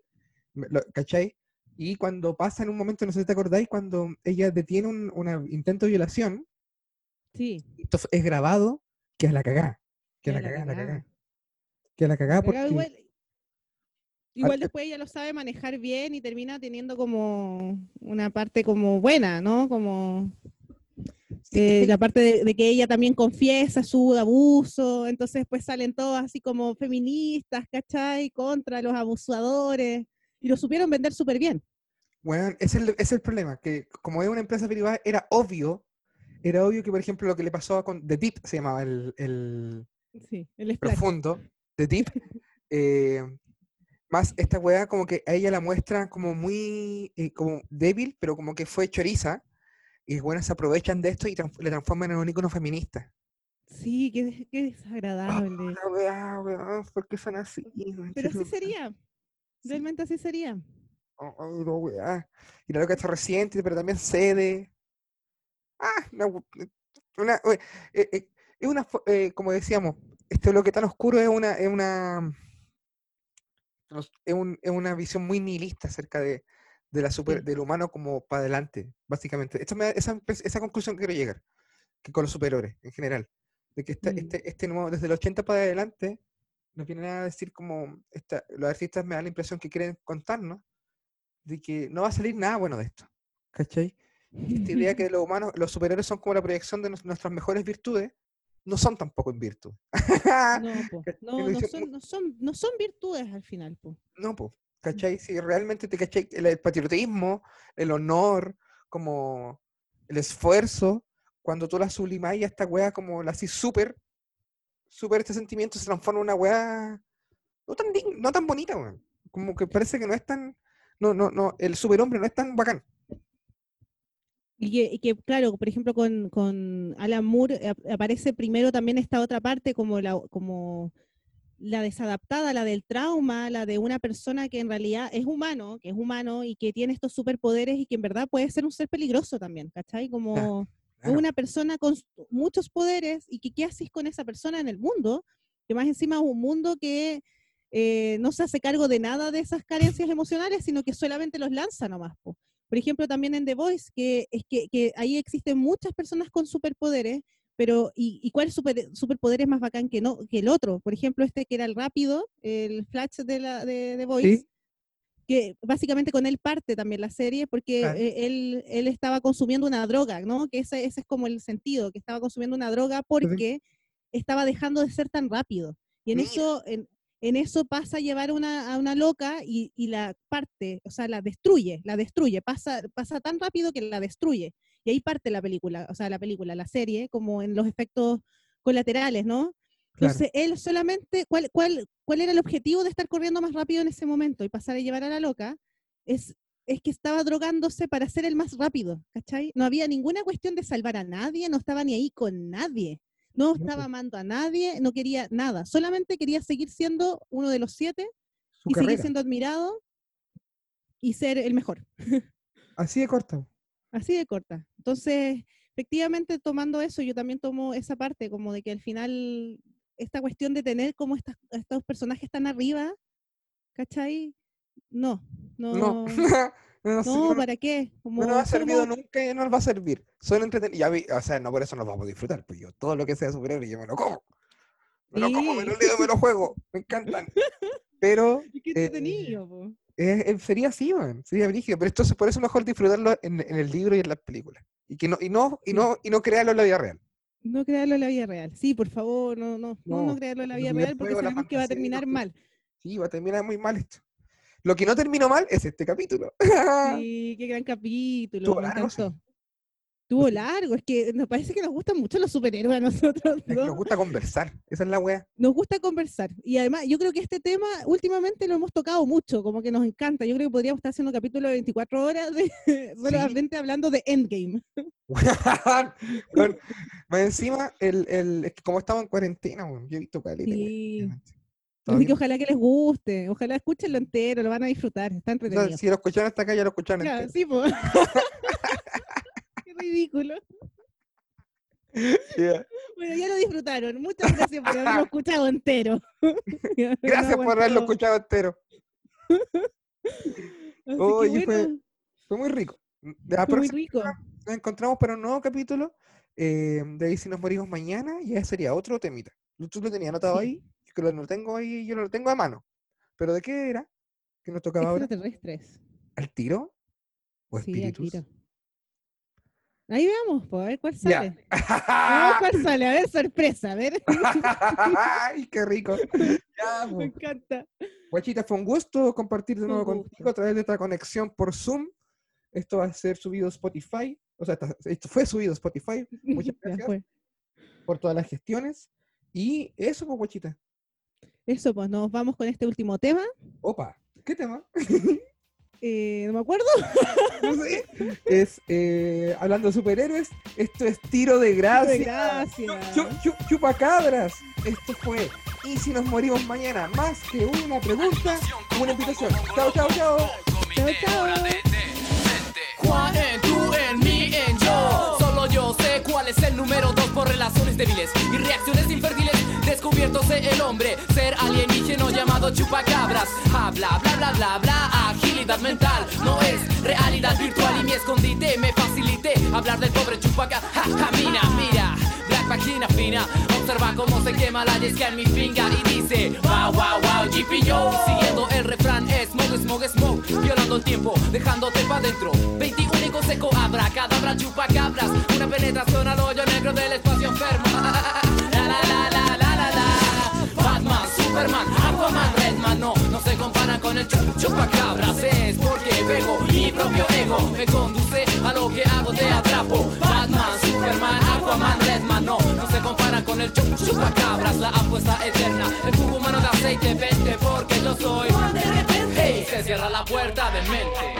¿cachai? Y cuando pasa en un momento, no sé si te acordáis, cuando ella detiene un intento de violación, sí. esto es grabado, que es la cagá, que es la cagá, la cagá. Que es la cagá porque... Igual, después ella lo sabe manejar bien y termina teniendo como una parte como buena, ¿no? Como eh, la parte de, que ella también confiesa su abuso, entonces pues salen todos así como feministas, ¿cachai? Contra los abusadores, y lo supieron vender súper bien. Bueno, ese es, el, problema, que como es una empresa privada, era obvio, era obvio que, por ejemplo, lo que le pasó con The Deep, se llamaba el, el, sí, el profundo, The Deep, eh, más esta weá como que a ella la muestra como muy eh, como débil, pero como que fue choriza, y bueno, se aprovechan de esto y le transforman en un icono feminista. Sí, qué, qué desagradable. Oh, ¿Por qué son así? Pero así sería. Realmente así sería. Oh, no, weá. Y la loca está reciente, pero también cede. Ah, una, eh, eh, es una, como decíamos, este bloque tan oscuro es una, es una, es, un, es una visión muy nihilista acerca de, de la super, del humano como para adelante, básicamente. Esto me, esa, esa conclusión quiero llegar, que con los superiores en general, de que este, este, este nuevo, desde el 80 para adelante, nos vienen a decir como, esta, los artistas me dan la impresión que quieren contarnos, de que no va a salir nada bueno de esto, ¿cachai? esta idea que los humanos, los superiores son como la proyección de nuestras mejores virtudes, no son tampoco en virtud. no, no, son, no, son, no son virtudes al final. Po. No, pues, ¿Cachai? Si realmente te cachai, el, patriotismo, el honor, como el esfuerzo, cuando tú la sublimas y esta weá como la así súper, súper este sentimiento se transforma en una weá no tan, no tan bonita, weón. Como que parece que no es tan, no, no, no, el superhombre no es tan bacán. Y que, claro, por ejemplo, con, con Alan Moore aparece primero también esta otra parte como la, como la desadaptada, la del trauma, la de una persona que en realidad es humano, que es humano y que tiene estos superpoderes y que en verdad puede ser un ser peligroso también, ¿cachai? Como una persona con muchos poderes y que qué haces con esa persona en el mundo, que más encima es un mundo que eh, no se hace cargo de nada de esas carencias emocionales, sino que solamente los lanza nomás. Por ejemplo, también en The Voice, que es que, que ahí existen muchas personas con superpoderes pero ¿y, cuál super, superpoder es más bacán que, no, que el otro? Por ejemplo, este que era el rápido, el Flash de, la, de, de Voice, que básicamente con él parte también la serie, porque e, él, él estaba consumiendo una droga, ¿no? Que ese, ese es como el sentido, que estaba consumiendo una droga porque estaba dejando de ser tan rápido. Y en eso, en, en, eso pasa a llevar una, a una loca y, y, la parte, o sea, la destruye, la destruye, pasa, pasa tan rápido que la destruye. Y ahí parte la película, o sea, la película, la serie, como en los efectos colaterales, ¿no? Entonces, él solamente, ¿cuál, cuál, ¿cuál era el objetivo de estar corriendo más rápido en ese momento y pasar a llevar a la loca? Es, es que estaba drogándose para ser el más rápido, ¿cachai? No había ninguna cuestión de salvar a nadie, no estaba ni ahí con nadie, no estaba amando a nadie, no quería nada, solamente quería seguir siendo uno de los siete y seguir siendo admirado y ser el mejor. Así de corto. Así de corta. Entonces, efectivamente, tomando eso, yo también tomo esa parte, como de que al final, esta cuestión de tener como estos personajes tan arriba, ¿cachai? No, no. No, no, ¿para qué? no nos ha servido nunca y no nos va a servir. Son entretenidos. O sea, no por eso nos vamos a disfrutar, pues yo todo lo que sea superhéroe yo me lo como. Me lo como, me lo leo, me lo juego. Me encantan. Pero. qué entretenido, eh, sería así, sería brígido, pero esto por eso es mejor disfrutarlo en, el libro y en las películas. Y que no, y no, y no, y no crearlo en la vida real. No crearlo en la vida real. Sí, por favor, no, no, no, no crearlo en la vida real porque sabemos que va a terminar mal. Sí, va a terminar muy mal esto. Lo que no terminó mal es este capítulo. sí, qué gran capítulo. Me encantó. Estuvo largo, es que nos parece que nos gustan mucho los superhéroes a nosotros. Nos gusta conversar, esa es la wea. Nos gusta conversar. Y además, yo creo que este tema últimamente lo hemos tocado mucho, como que nos encanta. Yo creo que podríamos estar haciendo un capítulo de 24 horas de, solamente hablando de Endgame. bueno, más encima, el, el, como estamos en cuarentena, yo he visto caleta. Sí. Así que ojalá que les guste, ojalá escúchenlo entero, lo van a disfrutar, está entretenido. si lo escucharon hasta acá, ya lo escucharon entero. Sí, pues. ridículo. Bueno, ya lo disfrutaron. Muchas gracias por haberlo escuchado entero. gracias por haberlo escuchado entero. Oye, fue, muy rico. fue muy rico. Nos encontramos para un nuevo capítulo. Eh, de ahí si nos morimos mañana, ya sería otro temita. Tú lo tenías anotado ahí, yo que lo tengo ahí, yo lo tengo a mano. ¿Pero de qué era? ¿Qué nos tocaba ahora? ¿Al tiro? ¿O sí, Al tiro. Ahí veamos, pues, a ver cuál sale. Vamos cuál sale, a ver, sorpresa, a ver. ¡Ay, qué rico! Me encanta. Guachita, fue un gusto compartir de nuevo contigo a través de esta conexión por Zoom. Esto va a ser subido a Spotify. O sea, esto fue subido a Spotify. Muchas gracias por todas las gestiones. Y eso, pues, Guachita. Eso, pues, nos vamos con este último tema. Opa, ¿qué tema? Eh, no me acuerdo. no sé. Es eh, hablando de superhéroes. Esto es tiro de gracia. gracias. chupacabras. Esto fue. Y si nos morimos mañana, más que una pregunta, una invitación. Chao, chao, chao. Chao, chao. Juan en tú, en mí, en yo. Solo yo sé cuál es el número dos por relaciones débiles y reacciones el hombre, ser alienígeno llamado chupacabras. Habla, bla, bla, bla, bla, agilidad mental. No es realidad virtual y mi escondite me facilité hablar del pobre chupacabras. Ja, ja, mira, mira, black página fina. Observa cómo se quema la yesca en mi finga y dice, wow, wow, wow, GP yo. Siguiendo el refrán, smoke, smoke, smoke. Violando el tiempo, dejándote pa' dentro. 21 seco, abra, cadabra, chupacabras. Una penetración al hoyo negro del espacio enfermo. Batman, Superman, Aquaman, Redman, no, no se comparan con el chupacabras. Es porque pego mi propio ego, me conduce a lo que hago, te atrapo. Batman, Superman, Aquaman, Redman, no, no se comparan con el chupacabras. La apuesta eterna, el cubo humano de aceite, vente porque yo soy. Hey, se cierra la puerta de mente.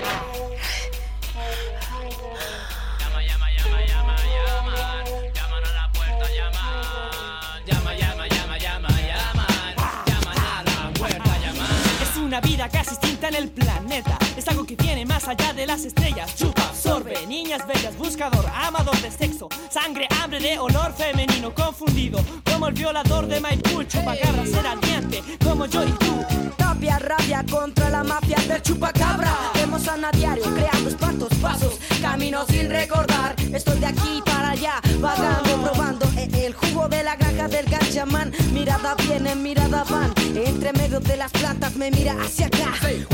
Una vida casi extinta en el planeta. Es algo que viene más allá de las estrellas. Chupa, absorbe, niñas bellas, buscador, amador de sexo. Sangre, hambre de olor femenino, confundido. Como el violador de Maipú, chupacabra, ser ardiente, como yo y tú. Tapia, rabia contra la mafia del chupacabra. Vemos a diario creando espantos, pasos, caminos sin recordar. Estoy de aquí para allá, vagando, probando el jugo de la granja del ganchamán. Mirada viene, mirada van. Entre medio de las plantas me mira hacia acá. Yo.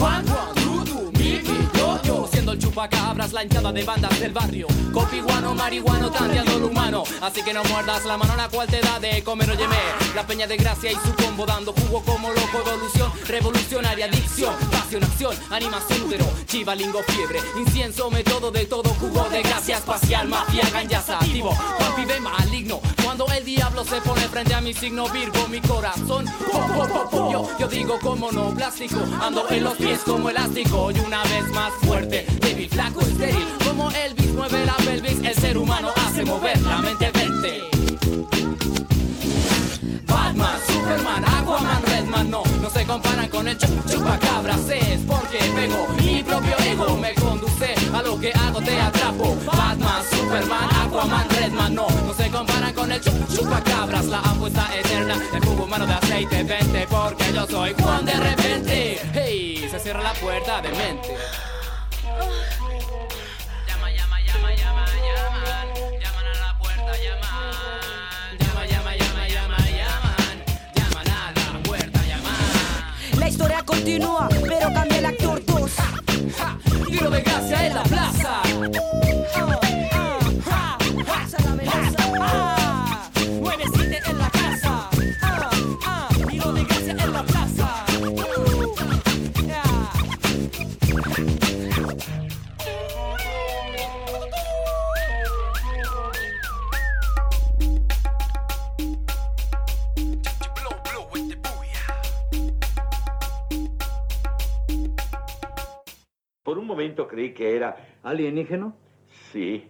Siendo el chupacabras, la hinchada de bandas del barrio. Copiguano, marihuano, tanteando lo humano. Así que no muerdas la mano la cual te da de comer, óyeme. La peña de gracia y su combo dando jugo como loco, evolución, revolucionaria, adicción, pasión, acción, animación, útero, chivalingo, fiebre, incienso, método de todo, jugo de gracia espacial, mafia, ganja, activo, pibe maligno. Cuando el diablo se pone frente a mi signo Virgo, mi corazón, yo, yo digo como no, plástico, ando en los pies como elástico y una vez más fuerte, débil, flaco, estéril, como Elvis mueve la pelvis, el ser humano hace mover la mente vente. Batman, Superman, Aquaman, Redman, no, no se comparan con el chupacabras, es porque pego mi propio ego, me conduce a lo que hago, te atrapo. Batman, Superman, Aquaman, Redman, no, no se comparan con el chupacabras, la apuesta eterna, el jugo humano de aceite, vente porque yo soy Juan de repente, hey, se cierra la puerta de mente. Continúa, pero cambia el actor 2. Tiro de gracia en la plaza. Un momento creí que era alienígeno. Sí.